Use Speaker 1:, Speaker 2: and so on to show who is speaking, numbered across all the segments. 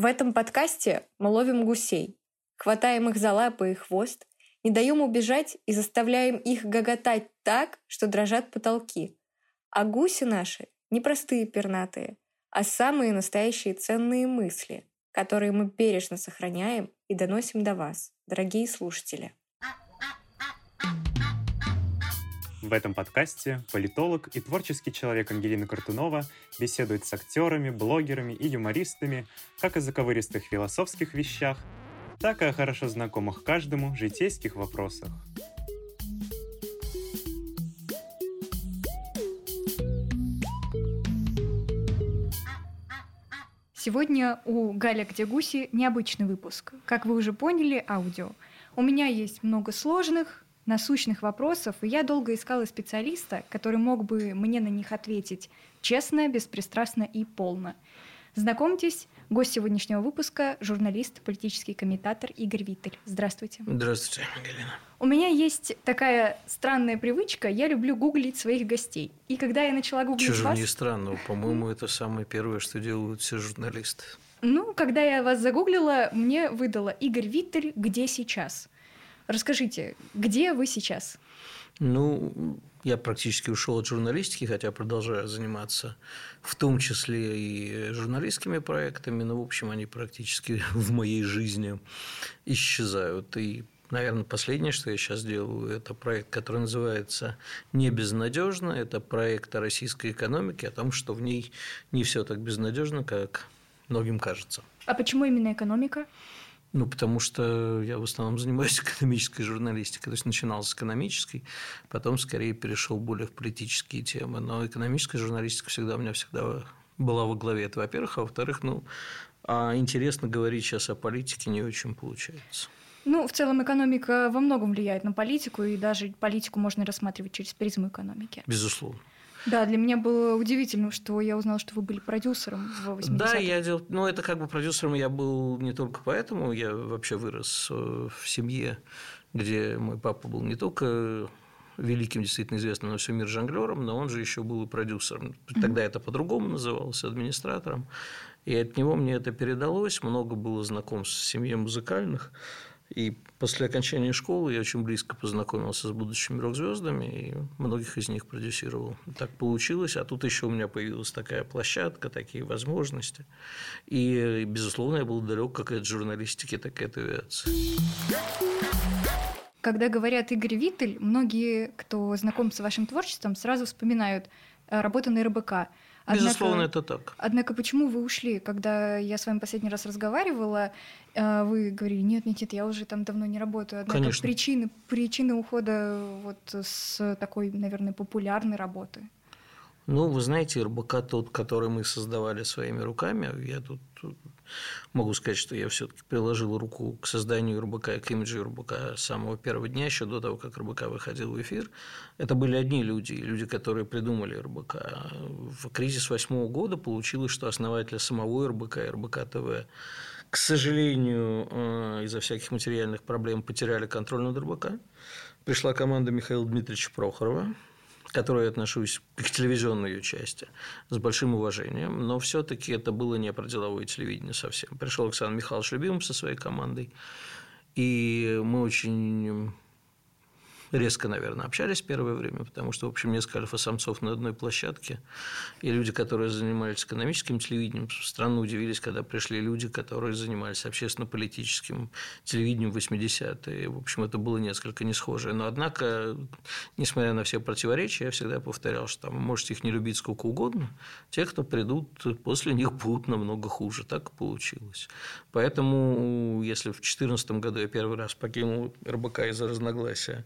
Speaker 1: В этом подкасте мы ловим гусей, хватаем их за лапы и хвост, не даем убежать и заставляем их гоготать так, что дрожат потолки. А гуси наши не простые пернатые, а самые настоящие ценные мысли, которые мы бережно сохраняем и доносим до вас, дорогие слушатели.
Speaker 2: В этом подкасте политолог и творческий человек Ангелина Картунова беседует с актерами, блогерами и юмористами как о заковыристых философских вещах, так и о хорошо знакомых каждому житейских вопросах.
Speaker 3: Сегодня у Галя Где Гуси необычный выпуск. Как вы уже поняли, аудио. У меня есть много сложных, насущных вопросов, и я долго искала специалиста, который мог бы мне на них ответить честно, беспристрастно и полно. Знакомьтесь, гость сегодняшнего выпуска – журналист, политический комментатор Игорь Виттель. Здравствуйте.
Speaker 4: Здравствуйте, Галина.
Speaker 3: У меня есть такая странная привычка, я люблю гуглить своих гостей. И когда я начала гуглить
Speaker 4: Чего
Speaker 3: вас...
Speaker 4: не странного, по-моему, это самое первое, что делают все журналисты.
Speaker 3: Ну, когда я вас загуглила, мне выдало Игорь Виттель «Где сейчас?». Расскажите, где вы сейчас?
Speaker 4: Ну, я практически ушел от журналистики, хотя продолжаю заниматься в том числе и журналистскими проектами, но, в общем, они практически в моей жизни исчезают. И Наверное, последнее, что я сейчас делаю, это проект, который называется «Не безнадежно». Это проект о российской экономике, о том, что в ней не все так безнадежно, как многим кажется.
Speaker 3: А почему именно экономика?
Speaker 4: Ну, потому что я в основном занимаюсь экономической журналистикой. То есть начинал с экономической, потом скорее перешел более в политические темы. Но экономическая журналистика всегда у меня всегда была во главе. Это, во-первых. А во-вторых, ну, а интересно говорить сейчас о политике не очень получается.
Speaker 3: Ну, в целом экономика во многом влияет на политику, и даже политику можно рассматривать через призму экономики.
Speaker 4: Безусловно.
Speaker 3: Да, для меня было удивительно, что я узнала, что вы были продюсером в 80-х.
Speaker 4: Да, я делал, ну это как бы продюсером я был не только поэтому, я вообще вырос э, в семье, где мой папа был не только великим, действительно известным на всем мир жонглером, но он же еще был и продюсером. Тогда это по-другому называлось, администратором. И от него мне это передалось, много было знакомств с семьей музыкальных. И после окончания школы я очень близко познакомился с будущими рок-звездами и многих из них продюсировал. Так получилось, а тут еще у меня появилась такая площадка, такие возможности. И, безусловно, я был далек как от журналистики, так и от авиации.
Speaker 3: Когда говорят Игорь Виттель, многие, кто знаком с вашим творчеством, сразу вспоминают э, работу на РБК.
Speaker 4: Однако, Безусловно, это так.
Speaker 3: Однако, почему вы ушли? Когда я с вами последний раз разговаривала, э, вы говорили, нет, нет, нет, я уже там давно не работаю. Однако
Speaker 4: Конечно.
Speaker 3: причины, причины ухода вот с такой, наверное, популярной работы.
Speaker 4: Ну, вы знаете, РБК тот, который мы создавали своими руками. Я тут могу сказать, что я все-таки приложил руку к созданию РБК к имиджу РБК с самого первого дня, еще до того, как РБК выходил в эфир. Это были одни люди, люди, которые придумали РБК. В кризис восьмого года получилось, что основатели самого РБК и РБК ТВ к сожалению, э, из-за всяких материальных проблем потеряли контроль над РБК. Пришла команда Михаила Дмитриевича Прохорова, к которой я отношусь к телевизионной ее части с большим уважением, но все-таки это было не про деловое телевидение совсем. Пришел Александр Михайлович Любимов со своей командой, и мы очень резко, наверное, общались первое время, потому что, в общем, несколько альфа-самцов на одной площадке, и люди, которые занимались экономическим телевидением, странно удивились, когда пришли люди, которые занимались общественно-политическим телевидением в 80-е. В общем, это было несколько не схоже. Но, однако, несмотря на все противоречия, я всегда повторял, что там, можете их не любить сколько угодно, те, кто придут после них, будут намного хуже. Так и получилось. Поэтому, если в 2014 году я первый раз покинул РБК из-за разногласия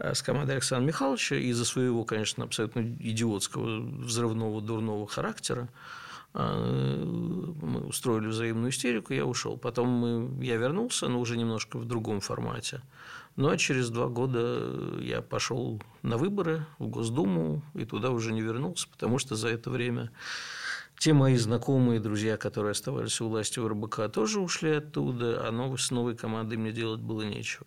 Speaker 4: с командой Александра Михайловича из-за своего, конечно, абсолютно идиотского, взрывного, дурного характера. Э, мы устроили взаимную истерику, я ушел. Потом мы, я вернулся, но уже немножко в другом формате. Ну а через два года я пошел на выборы в Госдуму и туда уже не вернулся, потому что за это время те мои знакомые, друзья, которые оставались у власти в РБК, тоже ушли оттуда, а с новой командой мне делать было нечего.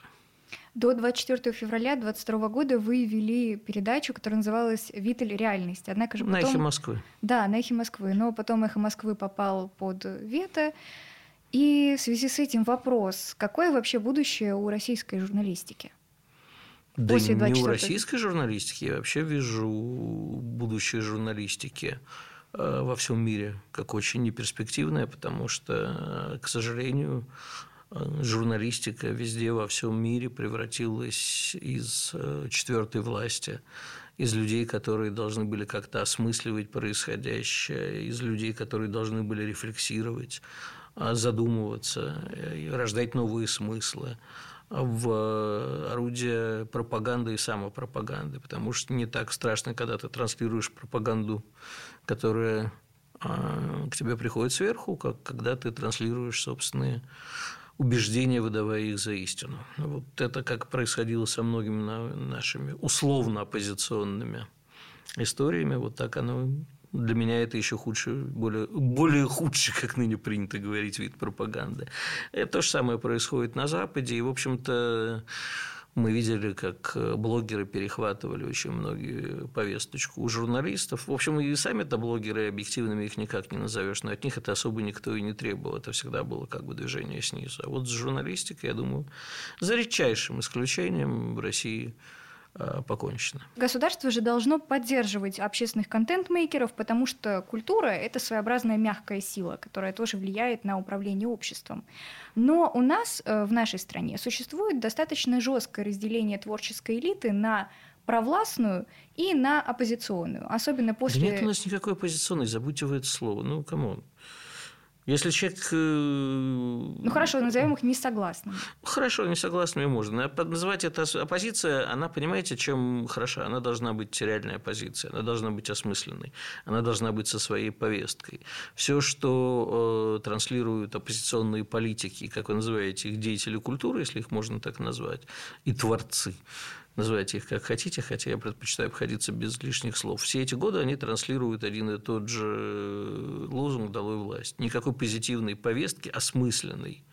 Speaker 3: До 24 февраля 2022 года вы вели передачу, которая называлась «Витель. Реальность». Однако же потом...
Speaker 4: На «Эхе Москвы».
Speaker 3: Да, на «Эхе Москвы». Но потом «Эхо Москвы» попал под вето. И в связи с этим вопрос, какое вообще будущее у российской журналистики?
Speaker 4: Да После не у российской журналистики, я вообще вижу будущее журналистики э, во всем мире как очень неперспективное, потому что, к сожалению, журналистика везде во всем мире превратилась из э, четвертой власти, из людей, которые должны были как-то осмысливать происходящее, из людей, которые должны были рефлексировать, а, задумываться, э, рождать новые смыслы в орудие пропаганды и самопропаганды, потому что не так страшно, когда ты транслируешь пропаганду, которая а, к тебе приходит сверху, как когда ты транслируешь собственные убеждения, выдавая их за истину. Вот это как происходило со многими нашими условно оппозиционными историями, вот так оно для меня это еще худший, более, более худший, как ныне принято говорить, вид пропаганды. Это то же самое происходит на Западе. И, в общем-то, мы видели, как э, блогеры перехватывали очень многие повесточку у журналистов. В общем, и сами-то блогеры объективными их никак не назовешь, но от них это особо никто и не требовал. Это всегда было как бы движение снизу. А вот с журналистикой, я думаю, за редчайшим исключением в России покончено.
Speaker 3: Государство же должно поддерживать общественных контент-мейкеров, потому что культура – это своеобразная мягкая сила, которая тоже влияет на управление обществом. Но у нас э, в нашей стране существует достаточно жесткое разделение творческой элиты на провластную и на оппозиционную, особенно после...
Speaker 4: Да нет у нас никакой оппозиционной, забудьте вы это слово, ну, come on. Если человек... Э,
Speaker 3: ну хорошо, назовем их несогласными.
Speaker 4: Хорошо, несогласными можно. Называть это оппозиция, она, понимаете, чем хороша? Она должна быть реальная оппозиция, она должна быть осмысленной, она должна быть со своей повесткой. Все, что э, транслируют оппозиционные политики, как вы называете их, деятели культуры, если их можно так назвать, и творцы, называйте их как хотите, хотя я предпочитаю обходиться без лишних слов. Все эти годы они транслируют один и тот же э, лозунг «Долой власть». Никакой позитивной повестки, осмысленной.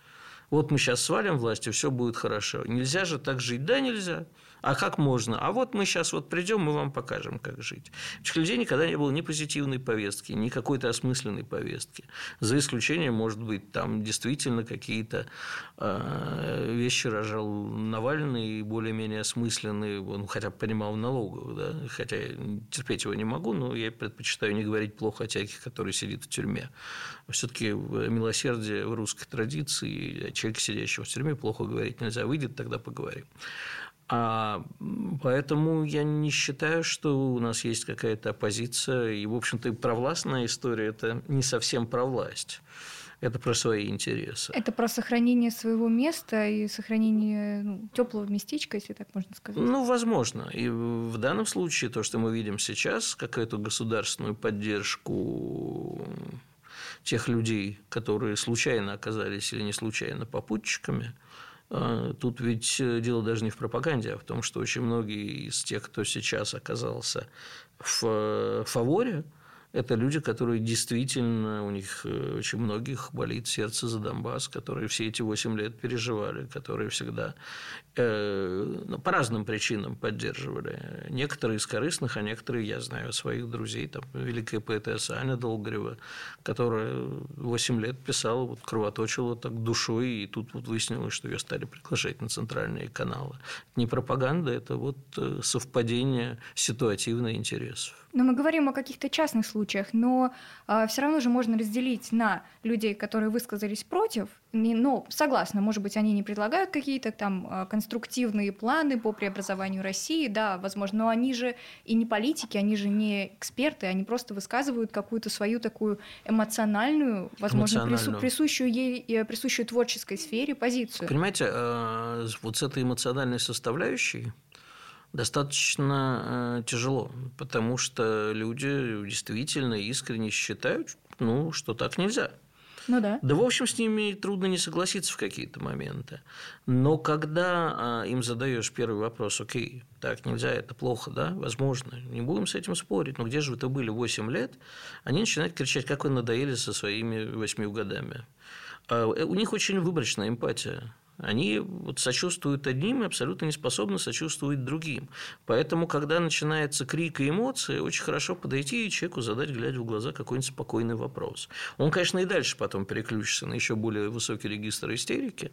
Speaker 4: Вот мы сейчас свалим власть, и все будет хорошо. Нельзя же так жить. Да, нельзя. А как можно? А вот мы сейчас вот придем, мы вам покажем, как жить. Этих людей никогда не было ни позитивной повестки, ни какой-то осмысленной повестки. За исключением, может быть, там действительно какие-то э, вещи рожал Навальный, более-менее осмысленные, он хотя бы понимал в налоговых, да? хотя я терпеть его не могу, но я предпочитаю не говорить плохо о тех, который сидит в тюрьме. Все-таки милосердие в русской традиции, человек, сидящего в тюрьме, плохо говорить нельзя. Выйдет, тогда поговорим. А поэтому я не считаю, что у нас есть какая-то оппозиция. И, в общем-то, провластная история – это не совсем про власть. Это про свои интересы.
Speaker 3: Это про сохранение своего места и сохранение ну, теплого местечка, если так можно сказать.
Speaker 4: Ну, возможно. И в данном случае то, что мы видим сейчас, какую-то государственную поддержку тех людей, которые случайно оказались или не случайно попутчиками – тут ведь э, дело даже не в пропаганде, а в том, что очень многие из тех, кто сейчас оказался в э, фаворе, это люди, которые действительно, у них э, очень многих болит сердце за Донбасс, которые все эти 8 лет переживали, которые всегда по разным причинам поддерживали. Некоторые из корыстных, а некоторые, я знаю, своих друзей, там, великая поэтесса Аня Долгорева, которая 8 лет писала, вот, кровоточила так душой, и тут вот выяснилось, что ее стали приглашать на центральные каналы. Не пропаганда, это вот э, совпадение ситуативных интересов.
Speaker 3: Но мы говорим о каких-то частных случаях, но э, а, все равно же можно разделить на людей, которые высказались против, но согласна, может быть, они не предлагают какие-то там э, конструктивные планы по преобразованию России, да, возможно, но они же и не политики, они же не эксперты, они просто высказывают какую-то свою такую эмоциональную, возможно, Прису, присущую ей, э, присущую творческой сфере позицию.
Speaker 4: Понимаете, э, вот с этой эмоциональной составляющей достаточно э, тяжело, потому что люди действительно искренне считают, ну, что так нельзя.
Speaker 3: Ну да.
Speaker 4: Да, в общем, с ними трудно не согласиться в какие-то моменты. Но когда а, им задаешь первый вопрос, окей, так нельзя, это плохо, да, возможно, не будем с этим спорить, но где же вы-то были 8 лет, они начинают кричать, как вы надоели со своими 8 годами. А, э, у них очень выборочная эмпатия Они вот сочувствуют одним и абсолютно не способны сочувствовать другим. Поэтому, когда начинается крик и эмоции, очень хорошо подойти и человеку задать, глядя в глаза, какой-нибудь спокойный вопрос. Он, конечно, и дальше потом переключится на еще более высокий регистр истерики,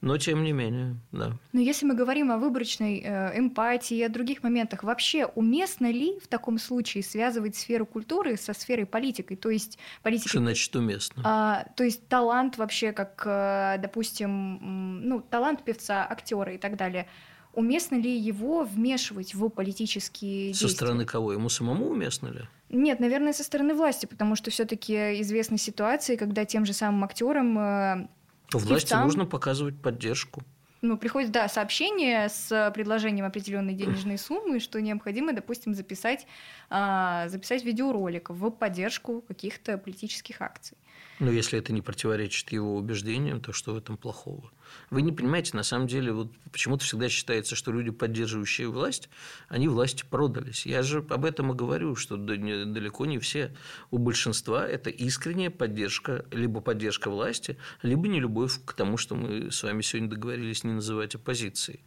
Speaker 4: но тем не менее, да.
Speaker 3: Но если мы говорим о выборочной э, эмпатии и о других моментах, вообще уместно ли в таком случае связывать сферу культуры со сферой политики? То есть политика...
Speaker 4: Что значит уместно?
Speaker 3: А, то есть талант вообще, как, э, допустим, ну, талант певца, актера и так далее. Уместно ли его вмешивать в политические
Speaker 4: Со
Speaker 3: действия?
Speaker 4: стороны кого? Ему самому уместно ли?
Speaker 3: Нет, наверное, со стороны власти, потому что все-таки известны ситуации, когда тем же самым актерам э,
Speaker 4: Власти
Speaker 3: Певцам.
Speaker 4: нужно показывать поддержку.
Speaker 3: ну, приходит, да, сообщение с предложением определенной денежной суммы, что необходимо, допустим, записать, а, записать видеоролик в поддержку каких-то политических акций.
Speaker 4: Но если это не противоречит его убеждениям, то что в этом плохого? Вы не понимаете, на самом деле, вот почему-то всегда считается, что люди, поддерживающие власть, они власти продались. Я же об этом и говорю, что далеко не все. У большинства это искренняя поддержка, либо поддержка власти, либо не любовь к тому, что мы с вами сегодня договорились не называть оппозицией.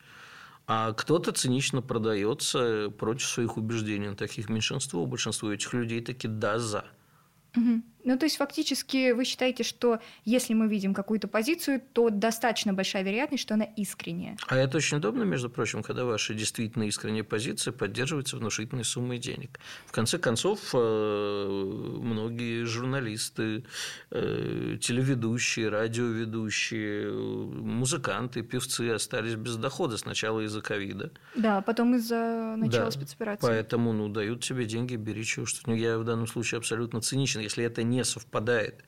Speaker 4: А кто-то цинично продается против своих убеждений. Таких меньшинство, большинство этих людей таки да за.
Speaker 3: Мгм. Ну, то есть фактически вы считаете, что если мы видим какую-то позицию, то достаточно большая вероятность, что она искренняя.
Speaker 4: А это очень удобно, между прочим, когда ваша действительно искренняя позиция поддерживается внушительной суммой денег. В конце концов, э, многие журналисты, э, телеведущие, радиоведущие, музыканты, певцы остались без дохода сначала из-за ковида.
Speaker 3: Да, а потом из-за начала
Speaker 4: Да,
Speaker 3: спецоперации.
Speaker 4: Поэтому ну, дают тебе деньги, бери чего что. Ну, я в данном случае абсолютно циничен. Если это не совпадает,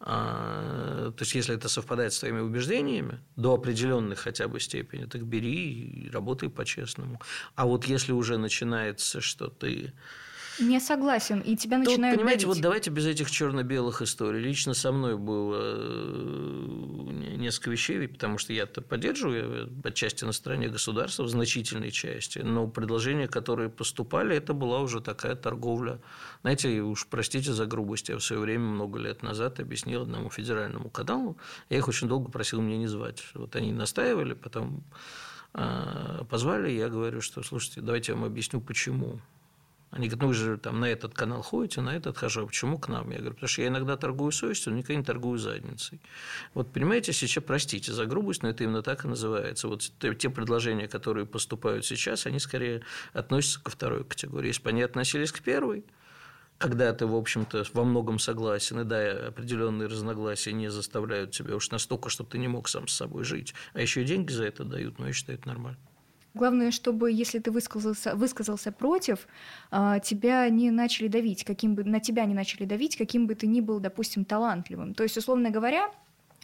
Speaker 4: а, то есть если это совпадает с твоими убеждениями до определенной хотя бы степени, так бери и работай по-честному. А вот если уже начинается, что ты
Speaker 3: Не согласен, и тебя
Speaker 4: Тут,
Speaker 3: начинают
Speaker 4: понимаете,
Speaker 3: давить.
Speaker 4: вот давайте без этих черно-белых историй. Лично со мной было э, несколько вещей, потому что я-то поддерживаю я отчасти на стороне государства, в значительной части, но предложения, которые поступали, это была уже такая торговля. Знаете, уж простите за грубость, я в свое время, много лет назад, объяснил одному федеральному каналу, я их очень долго просил меня не звать. Вот они настаивали, потом э, позвали, я говорю, что, слушайте, давайте я вам объясню, почему. Они говорят, ну вы же там на этот канал ходите, на этот хожу, а почему к нам? Я говорю, потому что я иногда торгую совестью, но никогда не торгую задницей. Вот понимаете, сейчас, простите за грубость, но это именно так и называется. Вот те те предложения, которые поступают сейчас, они скорее относятся ко второй категории. Если бы они относились к первой, когда ты, в общем-то, во многом согласен, и да, определенные разногласия не заставляют тебя уж настолько, чтобы ты не мог сам с собой жить, а еще и деньги за это дают, но я считаю, это нормально.
Speaker 3: Главное, чтобы, если ты высказался, высказался против, а, тебя не начали давить, каким бы, на тебя не начали давить, каким бы ты ни был, допустим, талантливым. То есть, условно говоря,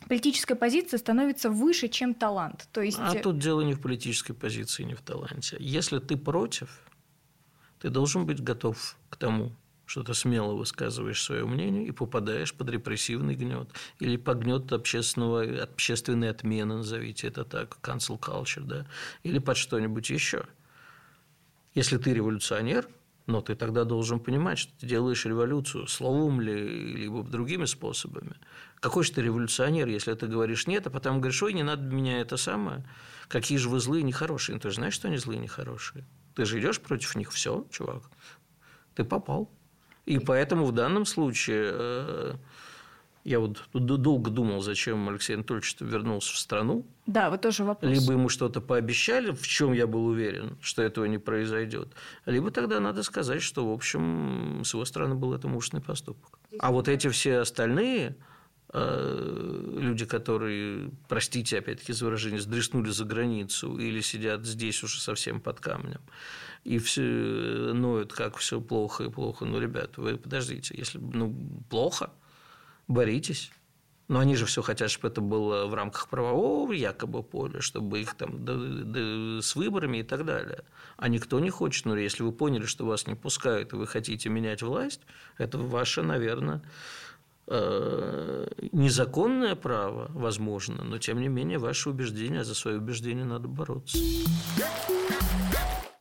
Speaker 3: политическая позиция становится выше, чем талант. То есть,
Speaker 4: А тут дело не в политической позиции, не в таланте. Если ты против, ты должен быть готов к тому, что ты смело высказываешь свое мнение и попадаешь под репрессивный гнет или под гнет общественного, общественной отмены, назовите это так, cancel culture, да, или под что-нибудь еще. Если ты революционер, но ты тогда должен понимать, что ты делаешь революцию словом ли, либо другими способами. Какой же ты революционер, если ты говоришь нет, а потом говоришь, ой, не надо меня это самое, какие же вы злые и нехорошие. Ну, ты же знаешь, что они злые и нехорошие. Ты же идешь против них, все, чувак, ты попал. И поэтому в данном случае э, я вот долго думал, зачем Алексей Анатольевич вернулся в страну.
Speaker 3: да, вот тоже вопрос.
Speaker 4: Либо ему что-то пообещали, в чем я был уверен, что этого не произойдет. Либо тогда надо сказать, что, в общем, с его стороны был это мужественный поступок. А вот эти все остальные люди, которые, простите, опять-таки, за выражение, сдреснули за границу или сидят здесь уже совсем под камнем, и все ноют, как все плохо и плохо. Ну, ребят, вы подождите, если ну, плохо, боритесь. Но они же все хотят, чтобы это было в рамках правового якобы поля, чтобы их там да- да- с выборами и так далее. А никто не хочет. Но если вы поняли, что вас не пускают, и вы хотите менять власть, это ваше, наверное, э, незаконное право, возможно, но тем не менее ваше убеждение, а за свое убеждение надо бороться.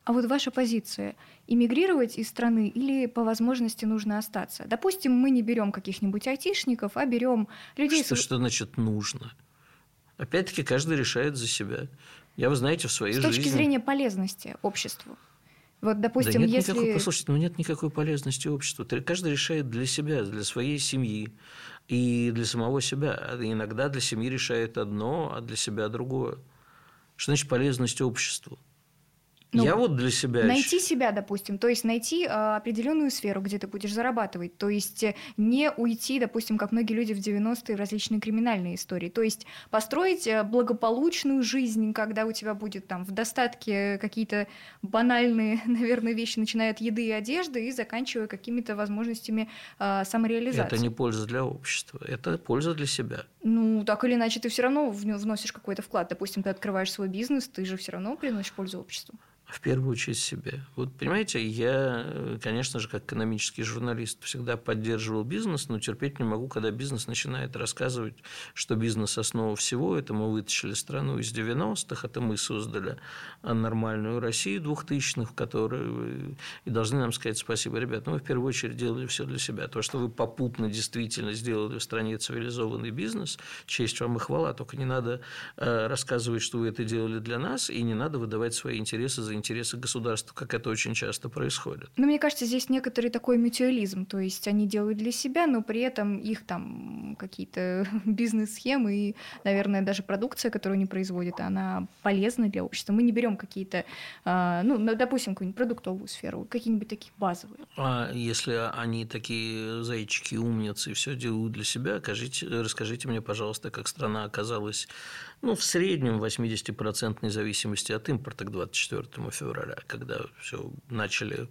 Speaker 3: А вот ваша позиция – иммигрировать из страны или по возможности нужно остаться? Допустим, мы не берем каких-нибудь айтишников, а берем людей...
Speaker 4: Что,
Speaker 3: с-
Speaker 4: что значит нужно? Опять-таки, каждый решает за себя. Я, вы знаете, в своей
Speaker 3: С
Speaker 4: жизни...
Speaker 3: точки зрения полезности обществу. Вот, допустим,
Speaker 4: да нет
Speaker 3: если...
Speaker 4: Никакой, послушайте, ну нет никакой полезности обществу. Каждый решает для себя, для своей семьи и для самого себя. Иногда для семьи решает одно, а для себя другое. Что значит полезность обществу? Ну, я вот для себя...
Speaker 3: Найти себя, допустим, то есть найти э, определенную сферу, где ты будешь зарабатывать, то есть э, не уйти, допустим, как многие люди в 90-е в различные криминальные истории, то есть построить э, благополучную жизнь, когда у тебя будет там в достатке какие-то банальные, наверное, вещи, начиная от еды и одежды и заканчивая какими-то возможностями э, самореализации.
Speaker 4: Это не польза для общества, это польза для себя.
Speaker 3: Ну, так или иначе, ты все равно вносишь какой-то вклад. Допустим, ты открываешь свой бизнес, ты же все равно приносишь пользу обществу
Speaker 4: в первую очередь себе. Вот понимаете, я, конечно же, как экономический журналист всегда поддерживал бизнес, но терпеть не могу, когда бизнес начинает рассказывать, что бизнес – основа всего. Это мы вытащили страну из 90-х, это мы создали нормальную Россию 2000-х, в которой и должны нам сказать спасибо. Ребят, ну вы в первую очередь делали все для себя. То, что вы попутно действительно сделали в стране цивилизованный бизнес, честь вам и хвала, только не надо э, рассказывать, что вы это делали для нас, и не надо выдавать свои интересы за интересы государства, как это очень часто происходит.
Speaker 3: Ну, мне кажется, здесь некоторый такой мутуализм, то есть они делают для себя, но при этом их там какие-то бизнес-схемы и, наверное, даже продукция, которую они производят, она полезна для общества. Мы не берем какие-то, а, ну, допустим, какую-нибудь продуктовую сферу, какие-нибудь такие базовые.
Speaker 4: А если они такие зайчики, умницы и все делают для себя, скажите, расскажите мне, пожалуйста, как страна оказалась ну, в среднем 80% зависимости от импорта к 24 февраля, когда все начали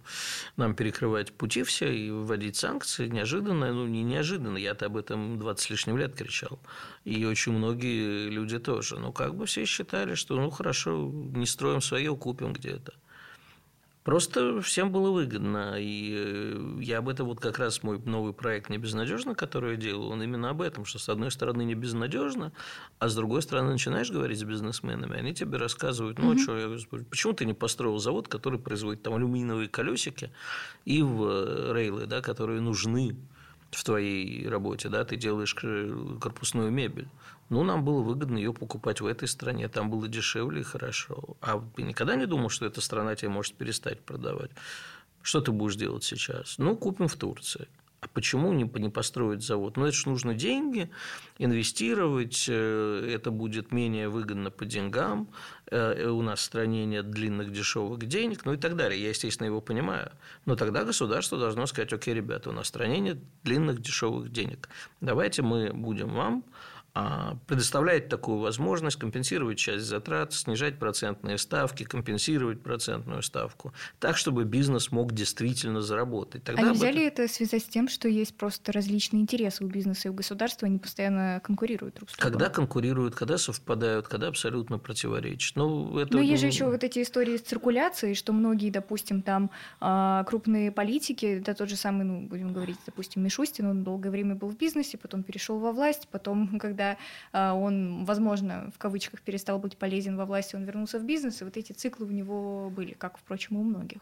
Speaker 4: нам перекрывать пути все и вводить санкции, неожиданно, ну, не неожиданно, я-то об этом 20 с лишним лет кричал, и очень многие люди тоже. Ну, как бы все считали, что, ну, хорошо, не строим свое, купим где-то. Просто всем было выгодно. И э, я об этом вот как раз мой новый проект «Не безнадежно», который я делаю, он именно об этом, что с одной стороны не безнадежно, а с другой стороны начинаешь говорить с бизнесменами, они тебе рассказывают, ну, угу. что, я говорю, почему ты не построил завод, который производит там алюминиевые колесики и в э, рейлы, да, которые нужны в твоей работе, да, ты делаешь корпусную мебель. Ну, нам было выгодно ее покупать в этой стране, там было дешевле и хорошо. А ты никогда не думал, что эта страна тебе может перестать продавать? Что ты будешь делать сейчас? Ну, купим в Турции. А почему не, не построить завод? Ну, это же нужно деньги, инвестировать, э, это будет менее выгодно по деньгам, э, у нас в стране нет длинных дешевых денег, ну и так далее. Я, естественно, его понимаю. Но тогда государство должно сказать, окей, ребята, у нас в стране нет длинных дешевых денег. Давайте мы будем вам предоставляет такую возможность компенсировать часть затрат, снижать процентные ставки, компенсировать процентную ставку, так, чтобы бизнес мог действительно заработать.
Speaker 3: Тогда а нельзя этом... ли это связать с тем, что есть просто различные интересы у бизнеса и у государства, они постоянно конкурируют друг с другом?
Speaker 4: Когда конкурируют, когда совпадают, когда абсолютно противоречат.
Speaker 3: Ну, это... Но есть же еще вот эти истории с циркуляцией, что многие, допустим, там а, крупные политики, да тот же самый, ну, будем говорить, допустим, Мишустин, он долгое время был в бизнесе, потом перешел во власть, потом, когда когда а, он, возможно, в кавычках перестал быть полезен во власти, он вернулся в бизнес, и вот эти циклы у него были, как, впрочем, и у многих.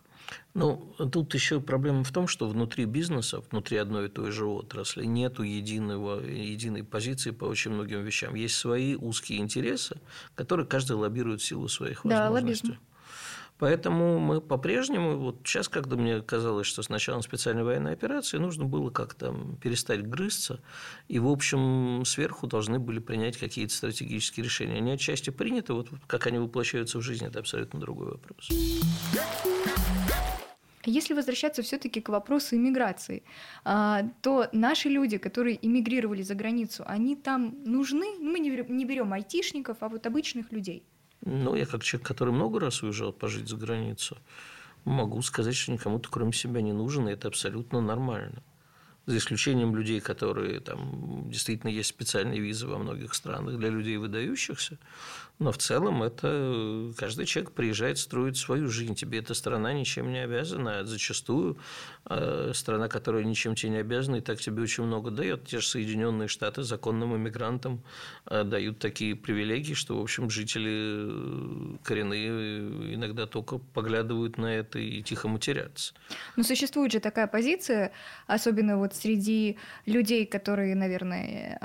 Speaker 4: Ну, тут еще проблема в том, что внутри бизнеса, внутри одной и той же отрасли, нету единого, единой позиции по очень многим вещам. Есть свои узкие интересы, которые каждый лоббирует в силу своих да, возможностей. Лоббизм. Поэтому мы по-прежнему, вот сейчас, когда мне казалось, что с началом специальной военной операции нужно было как-то перестать грызться, и, в общем, сверху должны были принять какие-то стратегические решения. Они отчасти приняты, вот как они воплощаются в жизнь, это абсолютно другой вопрос.
Speaker 3: Если возвращаться все-таки к вопросу иммиграции, а, то наши люди, которые иммигрировали за границу, они там нужны? Мы не берем айтишников, а вот обычных людей.
Speaker 4: Ну, я как человек, который много раз уезжал пожить за границу, могу сказать, что никому-то кроме себя не нужен, и это абсолютно нормально. За исключением людей, которые там действительно есть специальные визы во многих странах для людей выдающихся, но в целом это каждый человек приезжает строить свою жизнь. Тебе эта страна ничем не обязана, а зачастую э, страна, которая ничем тебе не обязана, и так тебе очень много дает. Те же Соединенные Штаты законным иммигрантам э, дают такие привилегии, что, в общем, жители э, коренные иногда только поглядывают на это и тихо матерятся.
Speaker 3: Но существует же такая позиция, особенно вот среди людей, которые, наверное,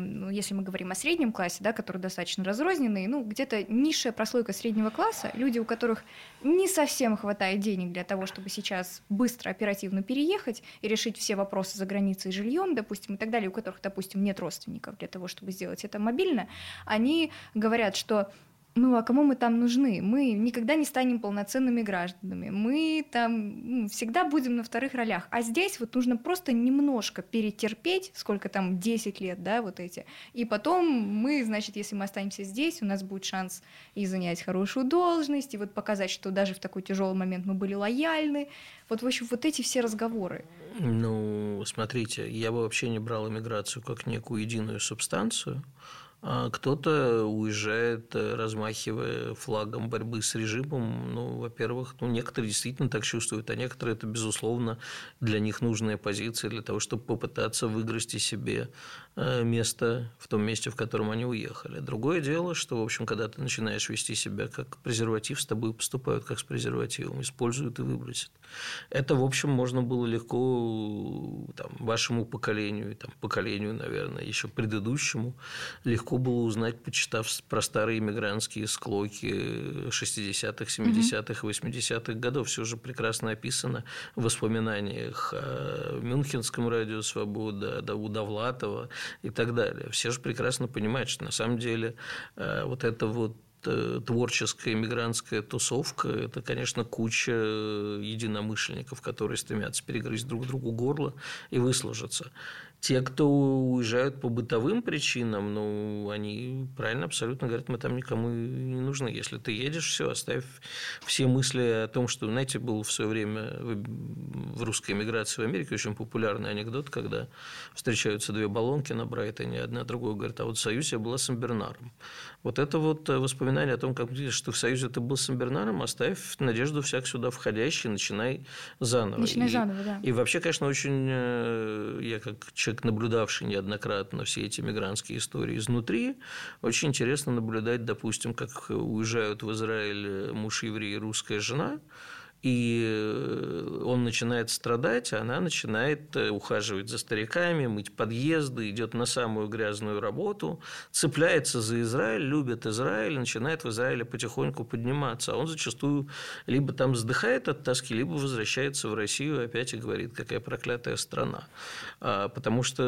Speaker 3: ну, если мы говорим о среднем классе, да, который достаточно разрозненный, ну, где-то низшая прослойка среднего класса, люди, у которых не совсем хватает денег для того, чтобы сейчас быстро, оперативно переехать и решить все вопросы за границей жильем, допустим, и так далее, у которых, допустим, нет родственников для того, чтобы сделать это мобильно, они говорят, что ну а кому мы там нужны? Мы никогда не станем полноценными гражданами. Мы там ну, всегда будем на вторых ролях. А здесь вот нужно просто немножко перетерпеть, сколько там, 10 лет, да, вот эти. И потом мы, значит, если мы останемся здесь, у нас будет шанс и занять хорошую должность, и вот показать, что даже в такой тяжелый момент мы были лояльны. Вот, в общем, вот эти все разговоры.
Speaker 4: Ну, смотрите, я бы вообще не брал иммиграцию как некую единую субстанцию. А кто-то уезжает, э, размахивая флагом борьбы с режимом. Ну, во-первых, ну, некоторые действительно так чувствуют, а некоторые это, безусловно, для них нужная позиция для того, чтобы попытаться выгрести себе э, место в том месте, в котором они уехали. Другое дело, что, в общем, когда ты начинаешь вести себя как презерватив, с тобой поступают как с презервативом, используют и выбросят. Это, в общем, можно было легко там, вашему поколению, там, поколению, наверное, еще предыдущему, легко было узнать, почитав про старые иммигрантские склоки 60-х, 70-х, 80-х годов. Все же прекрасно описано в воспоминаниях о Мюнхенском радио «Свобода», о Довлатова и так далее. Все же прекрасно понимают, что на самом деле э, вот это вот Э, творческая иммигрантская тусовка – это, конечно, куча единомышленников, которые стремятся перегрызть друг другу горло и выслужиться. Те, кто уезжают по бытовым причинам, ну, они правильно абсолютно говорят, мы там никому не нужны. Если ты едешь, все, оставь все мысли о том, что, знаете, был в свое время в русской эмиграции в Америке очень популярный анекдот, когда встречаются две баллонки на Брайтоне, одна другой говорит, а вот в Союзе я была с Бернаром. Вот это вот воспоминание о том, как что в Союзе ты был с Бернаром, оставь надежду всяк сюда входящий, начинай заново.
Speaker 3: Начинай
Speaker 4: и,
Speaker 3: заново, да.
Speaker 4: И вообще, конечно, очень, э, я как человек человек, наблюдавший неоднократно все эти мигрантские истории изнутри, очень интересно наблюдать, допустим, как уезжают в Израиль муж еврей и русская жена – и э, он начинает страдать, а она начинает э, ухаживать за стариками, мыть подъезды, идет на самую грязную работу, цепляется за Израиль, любит Израиль, начинает в Израиле потихоньку подниматься. А он зачастую либо там вздыхает от тоски, либо возвращается в Россию опять и говорит, какая проклятая страна. А, потому что,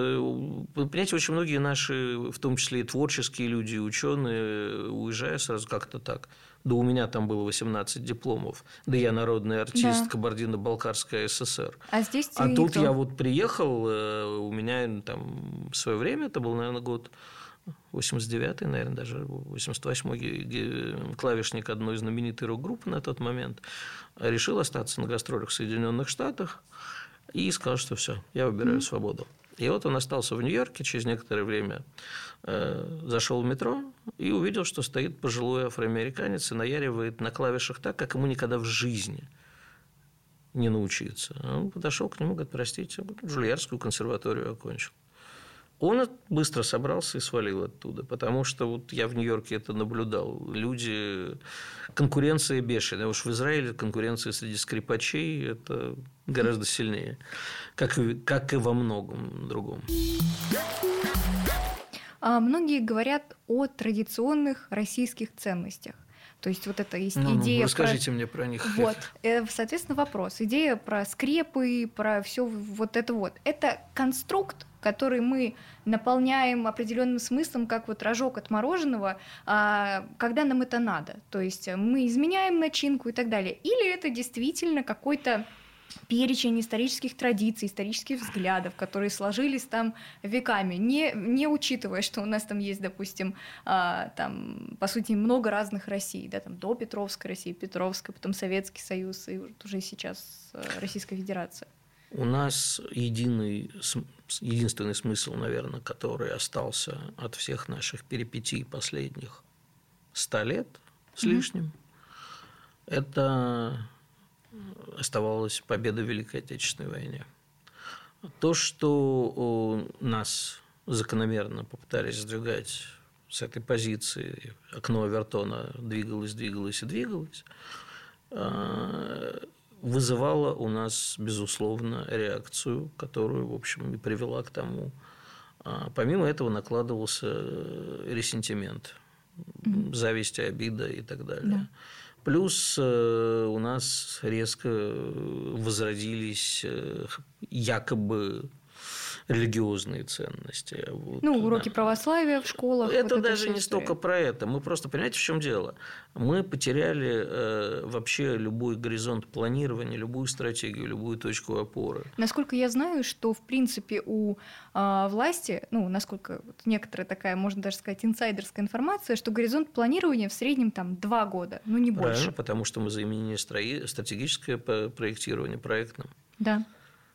Speaker 4: понимаете, очень многие наши, в том числе и творческие люди, ученые, уезжая сразу как-то так – да у меня там было 18 дипломов. Да я народный артист да. Кабардино-Балкарская ССР.
Speaker 3: А здесь
Speaker 4: А тут я вот приехал, э, у меня там в свое время, это был, наверное, год 89-й, наверное, даже 88-й клавишник одной знаменитой рок-группы на тот момент, решил остаться на гастролях в Соединенных Штатах и сказал, что все, я выбираю mm-hmm. свободу. И вот он остался в Нью-Йорке, через некоторое время э, зашел в метро и увидел, что стоит пожилой афроамериканец и наяривает на клавишах так, как ему никогда в жизни не научиться. Он подошел к нему, говорит, простите, Джульярскую консерваторию окончил. Он быстро собрался и свалил оттуда, потому что вот я в Нью-Йорке это наблюдал. Люди... Конкуренция бешеная. Уж в Израиле конкуренция среди скрипачей – это гораздо сильнее, как, и, как и во многом другом.
Speaker 3: А многие говорят о традиционных российских ценностях. То есть вот это есть ну, идея.
Speaker 4: Ну, расскажите про... мне про них.
Speaker 3: Вот, э, соответственно, вопрос. Идея про скрепы, про все вот это вот. Это конструкт, который мы наполняем определенным смыслом, как вот рожок от мороженого, а, когда нам это надо. То есть мы изменяем начинку и так далее. Или это действительно какой-то перечень исторических традиций, исторических взглядов, которые сложились там веками, не, не учитывая, что у нас там есть, допустим, а, там, по сути, много разных Россий, да, там, до Петровской России, Петровская, потом Советский Союз и уже сейчас э, Российская Федерация.
Speaker 4: У нас единый, единственный смысл, наверное, который остался от всех наших перипетий последних ста лет с лишним, mm-hmm. это оставалась победа в Великой Отечественной войне. То, что нас закономерно попытались сдвигать с этой позиции, окно Авертона двигалось, двигалось и двигалось, а, вызывало у нас, безусловно, реакцию, которую, в общем, и привела к тому. А помимо этого накладывался э, ресентимент, mm-hmm. зависть, обида и так далее. Да. Плюс э, у нас резко возродились якобы религиозные ценности.
Speaker 3: Вот, ну, уроки да. православия в школах.
Speaker 4: Это вот даже не столько про это. Мы просто, понимаете, в чем дело? Мы потеряли э, вообще любой горизонт планирования, любую стратегию, любую точку опоры.
Speaker 3: Насколько я знаю, что, в принципе, у э, власти, ну, насколько вот некоторая такая, можно даже сказать, инсайдерская информация, что горизонт планирования в среднем там два года, ну, не больше.
Speaker 4: Правильно, потому что мы заменили стратегическое проектирование проектным.
Speaker 3: Да.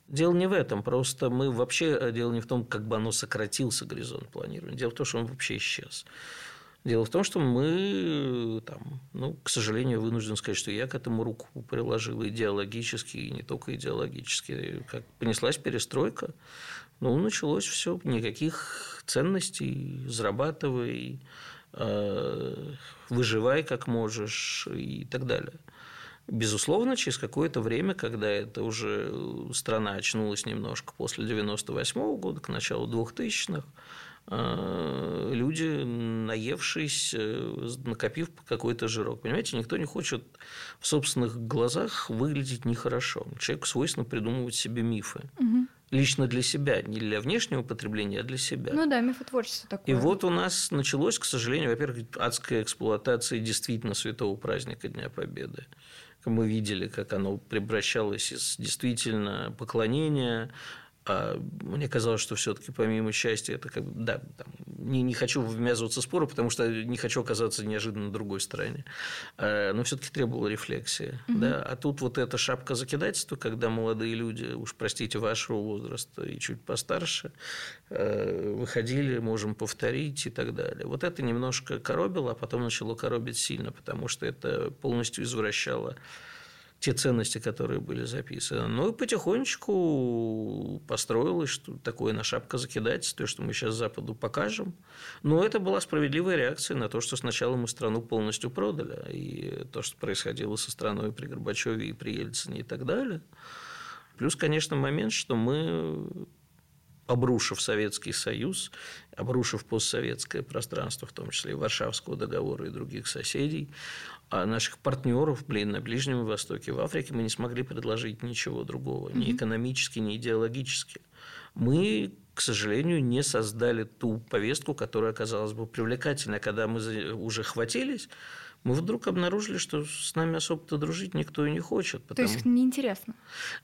Speaker 4: Дело не в этом, просто мы вообще, э, дело не в том, как бы оно сократился, горизонт планирования, дело в том, что он вообще исчез. Дело в том, что мы, э, там, ну, к сожалению, вынужден сказать, что я к этому руку приложил идеологически, и не только идеологически. Как понеслась перестройка, ну, началось все, никаких ценностей, зарабатывай, э, выживай как можешь и так далее. Безусловно, через какое-то время, когда это уже страна очнулась немножко после 98 -го года, к началу 2000-х, э, люди, наевшись, э, накопив какой-то жирок. Понимаете, никто не хочет в собственных глазах выглядеть нехорошо. Человеку свойственно придумывать себе мифы. Угу. Лично для себя, не для внешнего потребления, а для себя.
Speaker 3: Ну да, мифотворчество такое.
Speaker 4: И вот у нас началось, к сожалению, во-первых, адская эксплуатация действительно святого праздника Дня Победы мы видели, как оно превращалось из действительно поклонения а мне казалось, что все-таки помимо счастья, это как бы, да, там, не, не хочу вмязываться в споры, потому что не хочу оказаться неожиданно на другой стороне. А, но все-таки требовала рефлексии. Угу. Да? А тут вот эта шапка закидательства, когда молодые люди, уж простите, вашего возраста и чуть постарше, э, выходили, можем повторить и так далее. Вот это немножко коробило, а потом начало коробить сильно, потому что это полностью извращало те ценности, которые были записаны. Ну и потихонечку построилось что такое на шапка закидательство, что мы сейчас Западу покажем. Но это была справедливая реакция на то, что сначала мы страну полностью продали, и то, что происходило со страной при Горбачеве и при Ельцине и так далее. Плюс, конечно, момент, что мы обрушив Советский Союз, обрушив постсоветское пространство, в том числе и Варшавского договора и других соседей, а наших партнеров, блин, на Ближнем Востоке, в Африке мы не смогли предложить ничего другого, ни экономически, ни идеологически. Мы, к сожалению, не создали ту повестку, которая оказалась бы привлекательной. Когда мы уже хватились, мы вдруг обнаружили, что с нами особо-то дружить никто и не хочет.
Speaker 3: Потому... То есть неинтересно.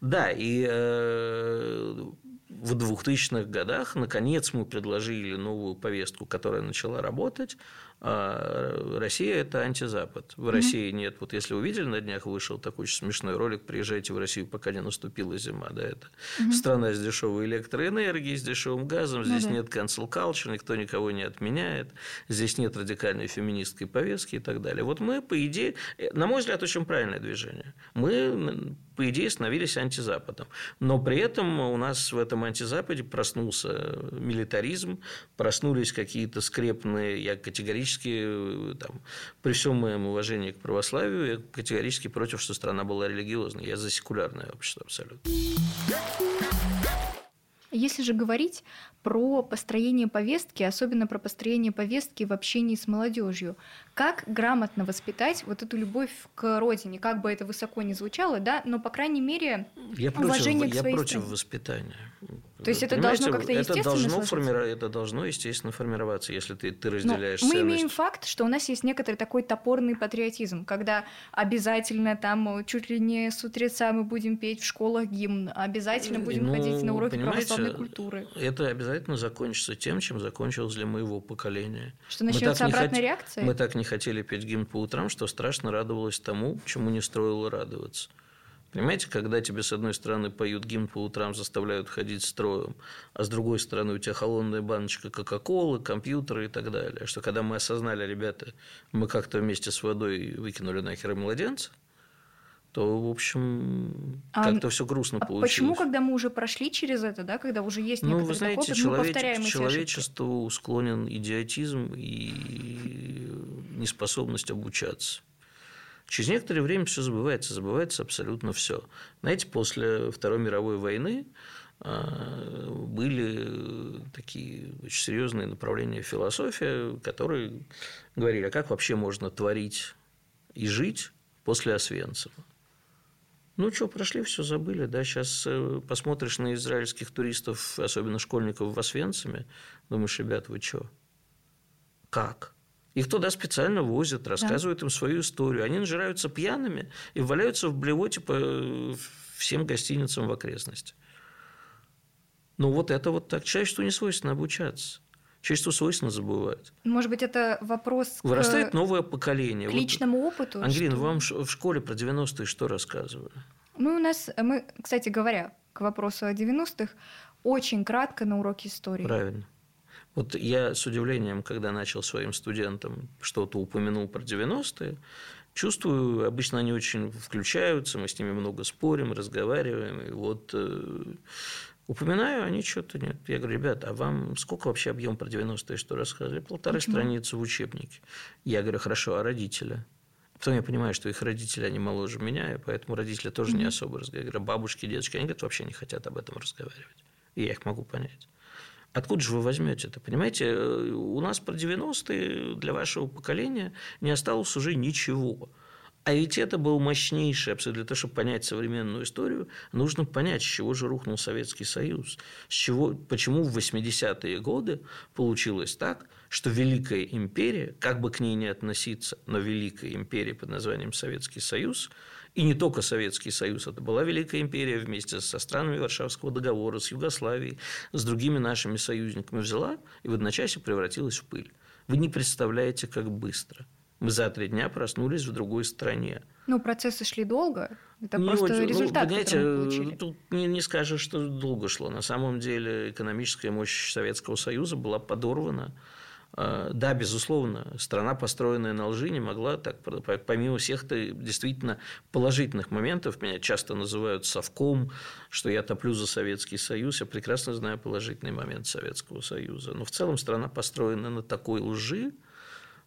Speaker 4: Да, и э, в 2000-х годах, наконец, мы предложили новую повестку, которая начала работать. А Россия – это антизапад. В mm-hmm. России нет. Вот если увидели, на днях вышел такой очень смешной ролик «Приезжайте в Россию, пока не наступила зима». Да, это mm-hmm. страна с дешевой электроэнергией, с дешевым газом. Здесь mm-hmm. нет cancel culture, никто никого не отменяет. Здесь нет радикальной феминистской повестки и так далее. Вот мы, по идее, на мой взгляд, очень правильное движение. Мы по идее, становились антизападом. Но при этом у нас в этом антизападе проснулся милитаризм, проснулись какие-то скрепные, я категорически, там, при всем моем уважении к православию, я категорически против, что страна была религиозной. Я за секулярное общество абсолютно.
Speaker 3: Если же говорить про построение повестки, особенно про построение повестки в общении с молодежью, как грамотно воспитать вот эту любовь к родине, как бы это высоко не звучало, да, но по крайней мере
Speaker 4: я
Speaker 3: уважение
Speaker 4: против,
Speaker 3: к своей
Speaker 4: Я против воспитания.
Speaker 3: То есть это должно как-то естественно
Speaker 4: это должно, формиров... это должно естественно формироваться, если ты, ты разделяешь
Speaker 3: Но Мы имеем факт, что у нас есть некоторый такой топорный патриотизм, когда обязательно там чуть ли не с утреца мы будем петь в школах гимн, обязательно будем ну, ходить на уроки православной культуры.
Speaker 4: Это обязательно закончится тем, чем закончилось для моего поколения.
Speaker 3: Что начнется обратная хот... реакция?
Speaker 4: Мы так не хотели петь гимн по утрам, что страшно радовалась тому, чему не стоило радоваться. Понимаете, когда тебе с одной стороны поют гимн по утрам, заставляют ходить строем, а с другой стороны у тебя холодная баночка Кока-Колы, компьютеры и так далее. Что когда мы осознали, ребята, мы как-то вместе с водой выкинули нахер и младенца, то, в общем, как-то а, все грустно а получилось.
Speaker 3: Почему, когда мы уже прошли через это, да, когда уже есть
Speaker 4: ну, вы знаете, опыт, человеч... мы повторяем эти человечеству ошибки? склонен идиотизм и неспособность обучаться. Через некоторое время все забывается, забывается абсолютно все. Знаете, после Второй мировой войны а, были такие очень серьезные направления философии, которые говорили, а как вообще можно творить и жить после Освенцима. Ну что, прошли, все забыли, да, сейчас э, посмотришь на израильских туристов, особенно школьников в Освенциме, думаешь, ребят, вы что? Как? Их туда специально возят, рассказывают да. им свою историю. Они нажираются пьяными и валяются в блевоте по всем гостиницам в окрестности. Ну, вот это вот так. Человечеству не свойственно обучаться. Человечеству свойственно забывать.
Speaker 3: Может быть, это вопрос
Speaker 4: Вырастает к... новое поколение.
Speaker 3: К личному опыту?
Speaker 4: Ангелина, вам в школе про 90-е что рассказывали?
Speaker 3: Мы у нас, мы, кстати говоря, к вопросу о 90-х, очень кратко на уроке истории.
Speaker 4: Правильно. Вот я с удивлением, когда начал своим студентам что-то упомянул про 90-е, чувствую, обычно они очень включаются, мы с ними много спорим, разговариваем. И вот э, упоминаю, они что-то нет. Я говорю, ребята, а вам сколько вообще объем про 90-е, что рассказывали? Полторы Почему? страницы в учебнике. Я говорю, хорошо, а родители? Потом я понимаю, что их родители, они моложе меня, и поэтому родители тоже mm-hmm. не особо разговаривают. Я говорю, бабушки, дедушки, они говорят, вообще не хотят об этом разговаривать. И я их могу понять. Откуда же вы возьмете это? Понимаете, э, у нас про 90-е для вашего поколения не осталось уже ничего. А ведь это был мощнейший абсолютно. Для того, чтобы понять современную историю, нужно понять, с чего же рухнул Советский Союз. С чего, почему в 80-е годы получилось так, что Великая империя, как бы к ней ни относиться, но Великая империя под названием Советский Союз – и не только Советский Союз, это была Великая империя вместе со странами Варшавского договора, с Югославией, с другими нашими союзниками взяла и в одночасье превратилась в пыль. Вы не представляете, как быстро. Мы за три дня проснулись в другой стране.
Speaker 3: Ну, процессы шли долго. Это не просто очень, результат, ну,
Speaker 4: понимаете, мы получили. Тут не, не скажешь, что долго шло. На самом деле экономическая мощь Советского Союза была подорвана а, да, безусловно, страна, построенная на лжи, не могла так, помимо всех действительно положительных моментов, меня часто называют совком, что я топлю за Советский Союз, я прекрасно знаю положительный момент Советского Союза. Но в целом страна построена на такой лжи,